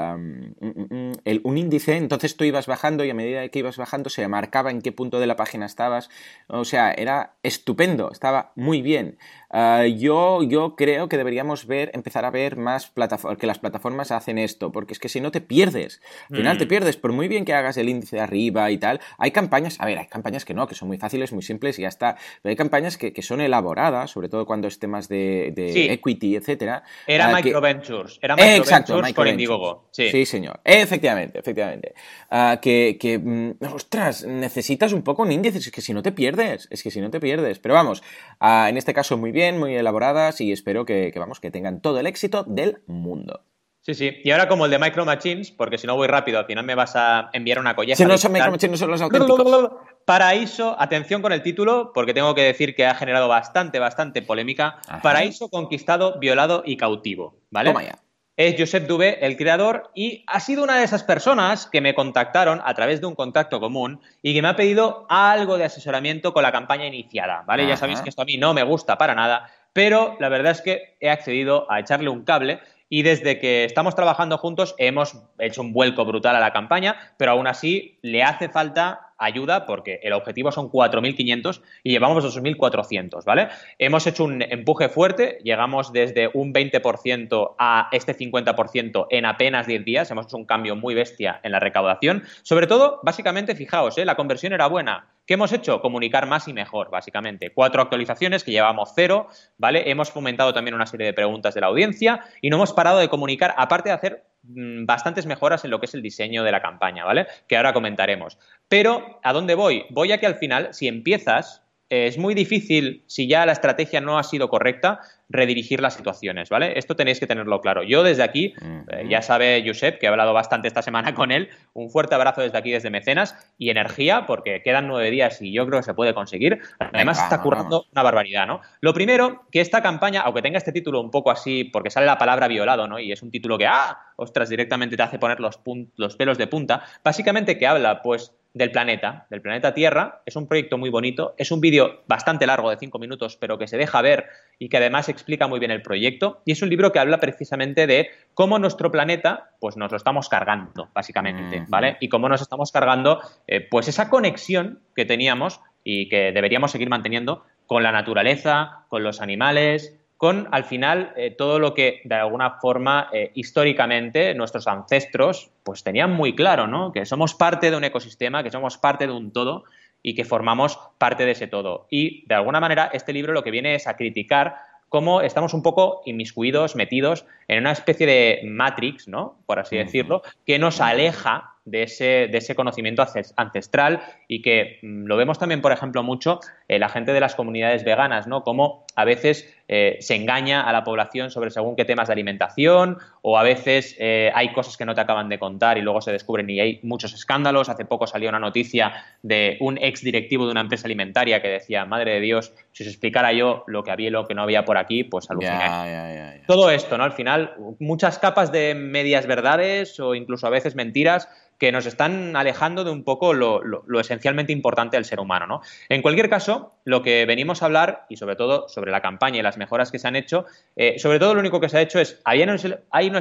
S2: el, un índice, entonces tú ibas bajando y a medida que ibas bajando se marcaba en qué punto de la página estabas, o sea, era estupendo, estaba muy bien. Ah, yo, yo creo que deberíamos ver, empezar a ver más plataformas, que las plataformas hacen esto, porque es que si no te pierdes, al final te pierdes, por muy bien que hagas el índice de arriba y tal, hay campañas, a ver, hay campañas que no, que son muy fáciles, muy simples y ya está, pero hay campañas que, que son elaboradas, sobre todo cuando es temas de, equity, etcétera.
S1: Era uh, microventures, era microventures con Indiegogo.
S2: Sí. sí, señor, efectivamente, efectivamente. Ah, que, que, mm, ostras, necesitas un poco un índice, es que si no te pierdes, es que si no te pierdes, pero vamos, en este caso muy bien, muy elaboradas y espero que, vamos, que tengan todo el éxito del mundo.
S1: Sí, sí. Y ahora como el de Micro Machines, porque si no voy rápido, al final me vas a enviar una colleja.
S2: Si no son Micro Machines, son los auténticos.
S1: Paraíso, atención con el título, porque tengo que decir que ha generado bastante, bastante polémica. Paraíso conquistado, violado y cautivo, ¿vale?
S2: Toma ya
S1: es Josep Dubé, el creador, y ha sido una de esas personas que me contactaron a través de un contacto común y que me ha pedido algo de asesoramiento con la campaña iniciada, ¿vale? Ya sabéis que esto a mí no me gusta para nada, pero la verdad es que he accedido a echarle un cable y desde que estamos trabajando juntos hemos hecho un vuelco brutal a la campaña, pero aún así le hace falta ayuda porque el objetivo son 4.500 y llevamos 2.400, ¿vale? Hemos hecho un empuje fuerte, llegamos desde un 20% a este 50% en apenas 10 días, hemos hecho un cambio muy bestia en la recaudación. Sobre todo, básicamente, fijaos, ¿eh? la conversión era buena. ¿Qué hemos hecho? Comunicar más y mejor, básicamente. Cuatro actualizaciones que llevamos cero, ¿vale? Hemos fomentado también una serie de preguntas de la audiencia y no hemos parado de comunicar, aparte de hacer Mm, bastantes mejoras en lo que es el diseño de la campaña, ¿vale? Que ahora comentaremos. Pero, ¿a dónde voy? Voy a que al final, si empiezas, es muy difícil, si ya la estrategia no ha sido correcta, redirigir las situaciones, ¿vale? Esto tenéis que tenerlo claro. Yo desde aquí, eh, ya sabe Josep, que he hablado bastante esta semana con él, un fuerte abrazo desde aquí, desde Mecenas, y energía, porque quedan nueve días y yo creo que se puede conseguir. Además, está currando una barbaridad, ¿no? Lo primero, que esta campaña, aunque tenga este título un poco así, porque sale la palabra violado, ¿no? Y es un título que, ah, ostras, directamente te hace poner los, los pelos de punta, básicamente que habla, pues, del planeta, del planeta Tierra. Es un proyecto muy bonito, es un vídeo bastante largo de cinco minutos, pero que se deja ver y que además explica muy bien el proyecto. Y es un libro que habla precisamente de cómo nuestro planeta, pues nos lo estamos cargando, básicamente, ¿vale? Y cómo nos estamos cargando, eh, pues esa conexión que teníamos y que deberíamos seguir manteniendo con la naturaleza, con los animales, con al final eh, todo lo que de alguna forma eh, históricamente nuestros ancestros pues tenían muy claro, ¿no? Que somos parte de un ecosistema, que somos parte de un todo y que formamos parte de ese todo. Y de alguna manera este libro lo que viene es a criticar cómo estamos un poco inmiscuidos, metidos en una especie de matrix, ¿no? Por así decirlo, que nos aleja de ese, de ese conocimiento ancestral y que mm, lo vemos también, por ejemplo, mucho en la gente de las comunidades veganas, ¿no? Cómo a veces eh, se engaña a la población sobre según qué temas de alimentación o a veces eh, hay cosas que no te acaban de contar y luego se descubren y hay muchos escándalos. Hace poco salió una noticia de un ex directivo de una empresa alimentaria que decía, madre de Dios, si os explicara yo lo que había y lo que no había por aquí, pues aluciné. Todo esto, ¿no? Al final, muchas capas de medias verdades o incluso a veces mentiras que nos están alejando de un poco lo, esencialmente importante del ser humano. ¿no? En cualquier caso, lo que venimos a hablar, y sobre todo sobre la campaña y las mejoras que se han hecho, eh, sobre todo lo único que se ha hecho es, hay unas,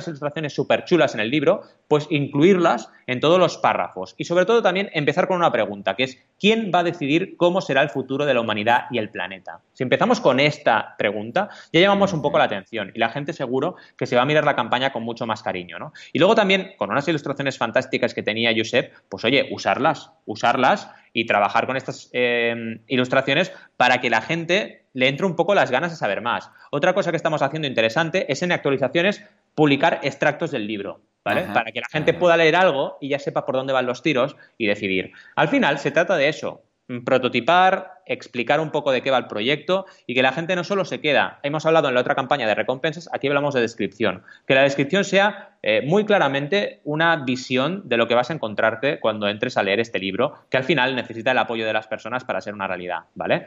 S1: ilustraciones súper chulas en el libro, pues incluirlas en todos los párrafos. Y sobre todo también empezar con una pregunta, que es, ¿quién va a decidir cómo será el futuro de la humanidad y el planeta? Si empezamos con esta pregunta, ya llamamos un poco la atención y la gente seguro que se va a mirar la campaña con mucho más cariño. ¿no? Y luego también, con unas ilustraciones fantásticas que tenía Josep, pues oye, usarlas, usarlas y trabajar con estas eh, ilustraciones para que la gente le entre un poco las ganas de saber más. Otra cosa que estamos haciendo interesante es en actualizaciones publicar extractos del libro. ¿Vale? Para que la gente pueda leer algo y ya sepa por dónde van los tiros y decidir. Al final se trata de eso, prototipar, explicar un poco de qué va el proyecto y que la gente no solo se queda, hemos hablado en la otra campaña de recompensas, aquí hablamos de descripción, que la descripción sea eh, muy claramente una visión de lo que vas a encontrarte cuando entres a leer este libro, que al final necesita el apoyo de las personas para ser una realidad, ¿vale?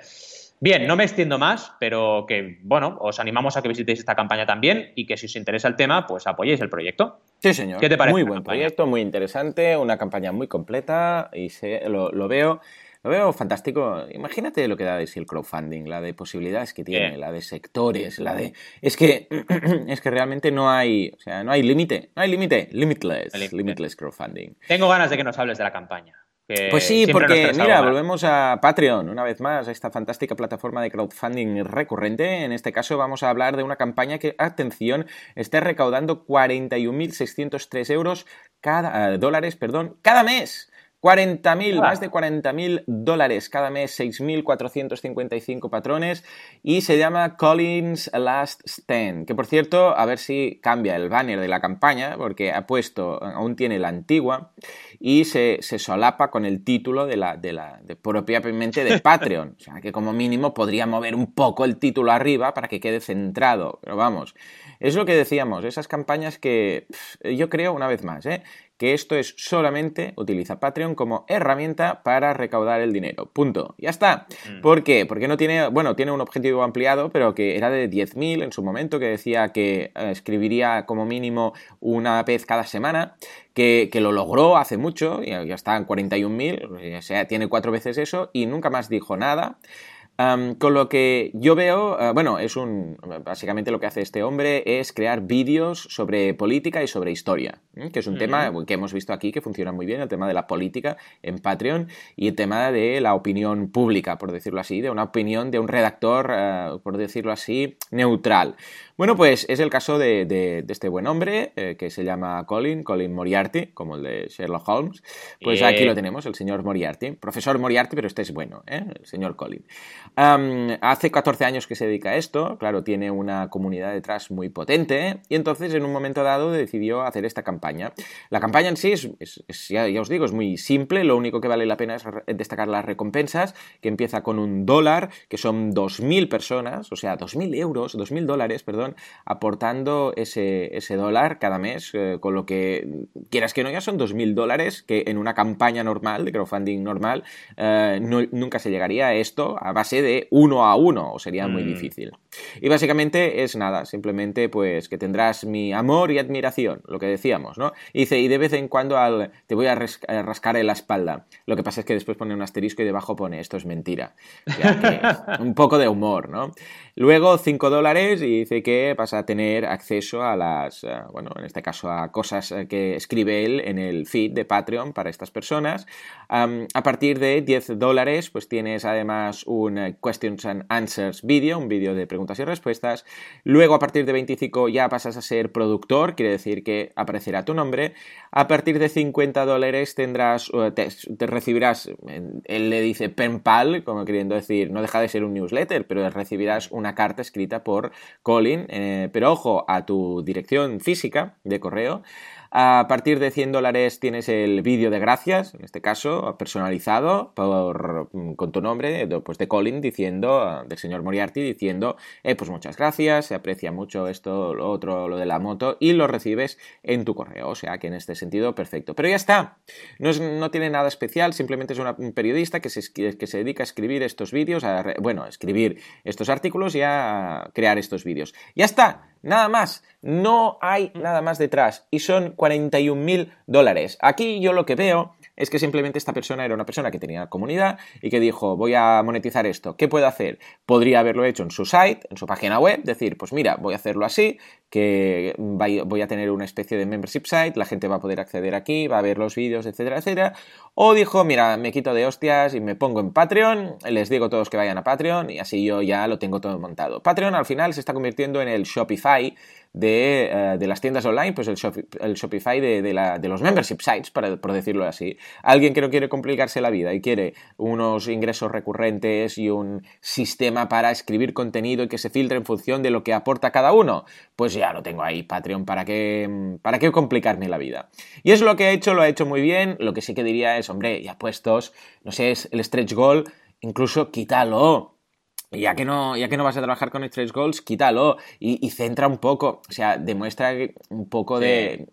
S1: Bien, no me extiendo más, pero que, bueno, os animamos a que visitéis esta campaña también y que si os interesa el tema, pues apoyéis el proyecto.
S2: Sí, señor. ¿Qué te parece? Muy buen proyecto, muy interesante, una campaña muy completa y se, lo, veo. Lo veo fantástico. Imagínate lo que da de sí el crowdfunding, la de posibilidades que tiene, la de sectores, la de. Es que es que realmente no hay. O sea, no hay límite. No hay límite. Limitless. Limitless crowdfunding.
S1: Tengo ganas de que nos hables de la campaña
S2: pues sí, porque mira, volvemos a Patreon una vez más, a esta fantástica plataforma de crowdfunding recurrente. En este caso vamos a hablar de una campaña que, atención, está recaudando 41.603 euros cada, eh, dólares perdón, cada mes. 40.000, más de 40.000 dólares cada mes, 6.455 patrones y se llama Collins Last Stand, que por cierto, a ver si cambia el banner de la campaña, porque ha puesto, aún tiene la antigua y se, solapa con el título de la, de la de propiamente de Patreon, o sea que como mínimo podría mover un poco el título arriba para que quede centrado, pero vamos, es lo que decíamos, esas campañas que yo creo, una vez más, ¿eh? que esto es solamente utiliza Patreon como herramienta para recaudar el dinero. Punto. Ya está. Mm. ¿Por qué? Porque no tiene, bueno, tiene un objetivo ampliado, pero que era de 10.000 en su momento, que decía que eh, escribiría como mínimo una vez cada semana, que, lo logró hace mucho, ya, ya está en 41.000, o sea, tiene cuatro veces eso, y nunca más dijo nada con lo que yo veo, ah, bueno, es un. Básicamente lo que hace este hombre es crear vídeos sobre política y sobre historia, que es un tema que hemos visto aquí que funciona muy bien, el tema de la política en Patreon y el tema de la opinión pública, por decirlo así, de una opinión de un redactor, ah, por decirlo así, neutral. Bueno, pues es el caso de, este buen hombre eh, que se llama Colin, Colin Moriarty, como el de Sherlock Holmes. Pues aquí lo tenemos, el señor Moriarty, profesor Moriarty, pero este es bueno, ¿eh? el señor Colin. hace 14 años que se dedica a esto, claro, tiene una comunidad detrás muy potente y entonces en un momento dado decidió hacer esta campaña. La campaña en sí es, ya, os digo, es muy simple, lo único que vale la pena es destacar las recompensas, que empieza con un dólar, que son 2.000 personas, o sea, 2.000 euros, 2.000 dólares, perdón aportando ese, ese dólar cada mes, eh, con lo que, quieras que no, ya son 2.000 dólares que en una campaña normal, de crowdfunding normal, eh, nunca se llegaría a esto a base de uno a uno, o sería muy mm. difícil. Y básicamente es nada, simplemente pues que tendrás mi amor y admiración, lo que decíamos, ¿no? Y dice, y de vez en cuando al, te voy a rascar en la espalda. Lo que pasa es que después pone un asterisco y debajo pone, esto es mentira. un poco de humor, ¿no? Luego 5 dólares y dice que vas a tener acceso a las, eh, bueno, en este caso a cosas eh, que escribe él en el feed de Patreon para estas personas. a partir de 10 dólares, pues tienes además un eh, Questions and Answers vídeo, un vídeo de preguntas y respuestas. Luego a partir de 25 ya pasas a ser productor, quiere decir que aparecerá tu nombre. A partir de 50 dólares tendrás, te, recibirás, él le dice penpal, como queriendo decir, no deja de ser un newsletter, pero recibirás un una carta escrita por Colin, eh, pero ojo a tu dirección física de correo a partir de 100 dólares tienes el vídeo de gracias, en este caso personalizado por, mm, con tu nombre, pues de Colin diciendo, del señor Moriarty diciendo, eh, pues muchas gracias, se aprecia mucho esto, lo otro, lo de la moto, y lo recibes en tu correo. O sea que en este sentido, perfecto. Pero ya está, no, no tiene nada especial, simplemente es un periodista que se, que se dedica a escribir estos vídeos, bueno, a escribir estos artículos y a crear estos vídeos. Ya está, Nada más, no hay nada más detrás y son 41 mil dólares. Aquí yo lo que veo es que simplemente esta persona era una persona que tenía comunidad y que dijo, voy a monetizar esto, ¿qué puedo hacer? Podría haberlo hecho en su site, en su página web, decir, pues mira, voy a hacerlo así, que voy a tener una especie de membership site, la gente va a poder acceder aquí, va a ver los vídeos, etcétera, etcétera. O dijo, mira, me quito de hostias y me pongo en Patreon, les digo a todos que vayan a Patreon y así yo ya lo tengo todo montado. Patreon al final se está convirtiendo en el Shopify eh, de, las tiendas online, pues el, Shopify de, los membership sites, por decirlo así. Alguien que no quiere complicarse la vida y quiere unos ingresos recurrentes y un sistema para escribir contenido y que se filtre en función de lo que aporta cada uno, pues ya lo tengo ahí, Patreon, ¿para qué, para qué complicarme la vida? Y es lo que ha hecho, lo ha hecho muy bien. Lo que sí que diría es, hombre, ya puestos, no sé, es el stretch goal, incluso quítalo ya que no, ya que no vas a trabajar con stretch goals, quítalo y, centra un poco, o sea, demuestra un poco de,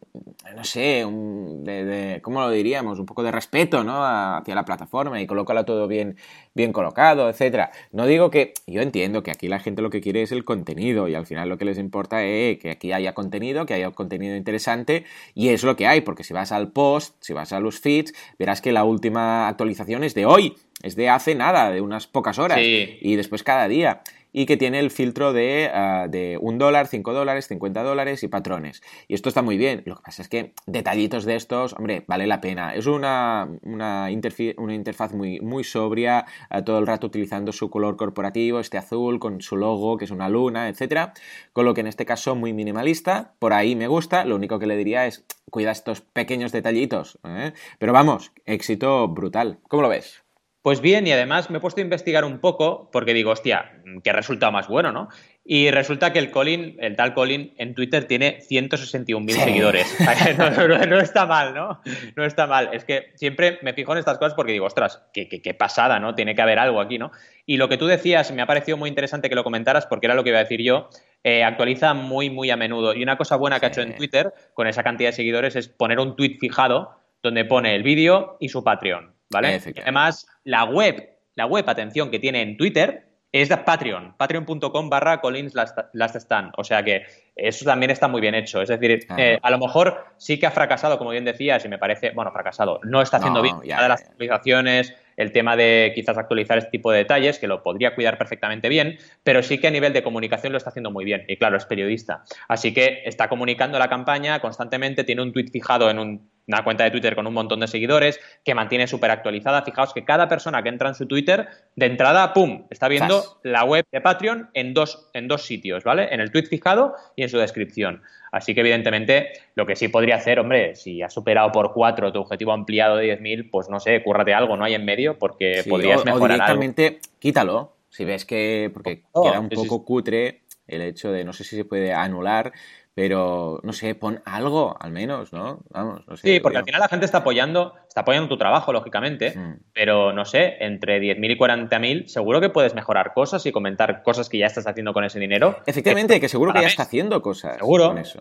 S2: no sé, de, ¿cómo lo diríamos? Un poco de respeto, ¿no? hacia la plataforma y colócalo todo bien, bien colocado, etcétera. No digo que, yo entiendo que aquí la gente lo que quiere es el contenido y al final lo que les importa es que aquí haya contenido, que haya contenido interesante y es lo que hay, porque si vas al post, si vas a los feeds, verás que la última actualización es de hoy es de hace nada, de unas pocas horas. Y después cada día. Y que tiene el filtro de, uh, de un dólar, 5 dólares, 50 dólares y patrones. Y esto está muy bien. Lo que pasa es que detallitos de estos, hombre, vale la pena. Es una, una, una interfaz muy, muy sobria, uh, todo el rato utilizando su color corporativo, este azul, con su logo, que es una luna, etcétera. Con lo que en este caso muy minimalista. Por ahí me gusta. Lo único que le diría es cuida estos pequeños detallitos. ¿eh? Pero vamos, éxito brutal. ¿Cómo lo ves?
S1: Pues bien, y además me he puesto a investigar un poco porque digo, hostia, qué resultado más bueno, ¿no? Y resulta que el Colin, el tal Colin, en Twitter tiene 161.000 seguidores. No, está mal, ¿no? No está mal. Es que siempre me fijo en estas cosas porque digo, ostras, qué, qué, pasada, ¿no? Tiene que haber algo aquí, ¿no? Y lo que tú decías me ha parecido muy interesante que lo comentaras porque era lo que iba a decir yo. Eh, actualiza muy, muy a menudo. Y una cosa buena que ha hecho en Twitter con esa cantidad de seguidores es poner un tweet fijado donde pone el vídeo y su Patreon. ¿Vale? además, la web, la web, atención, que tiene en Twitter es de Patreon, patreon.com barra Collins Last Stand. O sea que eso también está muy bien hecho. Es decir, eh, a lo mejor sí que ha fracasado, como bien decías, y me parece, bueno, fracasado, no está haciendo bien una de las actualizaciones, el tema de quizás actualizar este tipo de detalles, que lo podría cuidar perfectamente bien, pero sí que a nivel de comunicación lo está haciendo muy bien. Y claro, es periodista. Así que está comunicando la campaña constantemente, tiene un tweet fijado en un una cuenta de Twitter con un montón de seguidores, que mantiene súper actualizada. Fijaos que cada persona que entra en su Twitter, de entrada, ¡pum!, está viendo la web de Patreon en dos, en dos sitios, ¿vale? En el tweet fijado y en su descripción. Así que, evidentemente, lo que sí podría hacer, hombre, si has superado por cuatro tu objetivo ampliado de 10.000, pues no sé, cúrrate algo, ¿no? hay en medio, porque podrías mejorar
S2: o directamente, quítalo. Si ves que. Porque oh, queda un poco cutre el hecho de no sé si se puede anular pero no sé, pon algo al menos, ¿no? Vamos, no sé.
S1: Sí, porque al final la gente está apoyando, está apoyando tu trabajo, lógicamente, mm. pero no sé, entre 10.000 y 40.000 seguro que puedes mejorar cosas y comentar cosas que ya estás haciendo con ese dinero.
S2: Efectivamente, que seguro que ya está haciendo cosas
S1: seguro.
S2: con eso.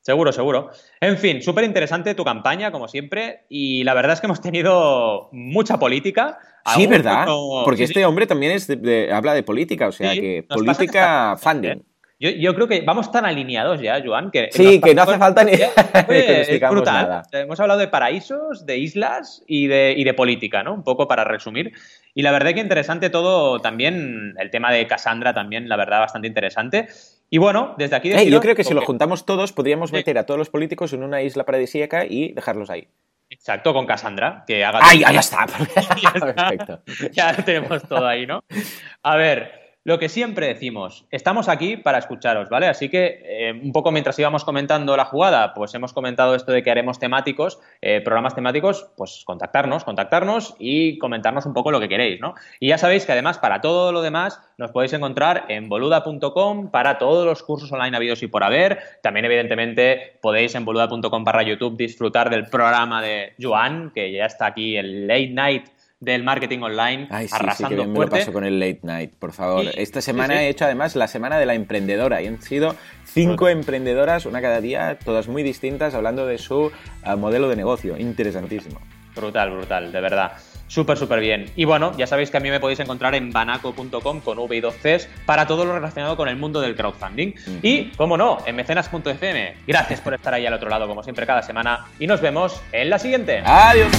S1: Seguro, seguro. En fin, súper interesante tu campaña, como siempre, y la verdad es que hemos tenido mucha política.
S2: Sí, ¿verdad? Porque este hombre también es habla de política, o sea que política funding.
S1: Yo, creo que vamos tan alineados ya, Joan, que...
S2: Sí, que no hace falta ni que
S1: brutal. Hemos hablado de paraísos, de islas y de, y de política, ¿no? Un poco para resumir. Y la verdad que interesante todo también, el tema de Cassandra también, la verdad, bastante interesante. Y bueno, desde aquí...
S2: yo creo que si lo juntamos todos, podríamos meter a todos los políticos en una isla paradisíaca y dejarlos ahí.
S1: Exacto, con Cassandra, que haga...
S2: ¡Ay, ya está!
S1: ya está. Perfecto. Ya tenemos todo ahí, ¿no? A ver, lo que siempre decimos, estamos aquí para escucharos, ¿vale? Así que eh, un poco mientras íbamos comentando la jugada, pues hemos comentado esto de que haremos temáticos, eh, programas temáticos, pues contactarnos, contactarnos y comentarnos un poco lo que queréis, ¿no? Y ya sabéis que además para todo lo demás nos podéis encontrar en boluda.com para todos los cursos online habidos y por haber. También evidentemente podéis en boluda.com para YouTube disfrutar del programa de Joan, que ya está aquí el Late Night del marketing online
S2: Ay, sí,
S1: arrasando
S2: sí, que me lo paso con el late night, por favor. Esta semana he hecho además la semana de la emprendedora y han sido cinco emprendedoras, una cada día, todas muy distintas, hablando de su eh, modelo de negocio. Interesantísimo.
S1: Brutal, brutal, de verdad. Súper, súper bien. Y bueno, ya sabéis que a mí me podéis encontrar en banaco.com con V y 2 Cs para todo lo relacionado con el mundo del crowdfunding. Y, como no, en mecenas.fm. Gracias por estar ahí al otro lado, como siempre, cada semana. Y nos vemos en la siguiente.
S2: Adiós.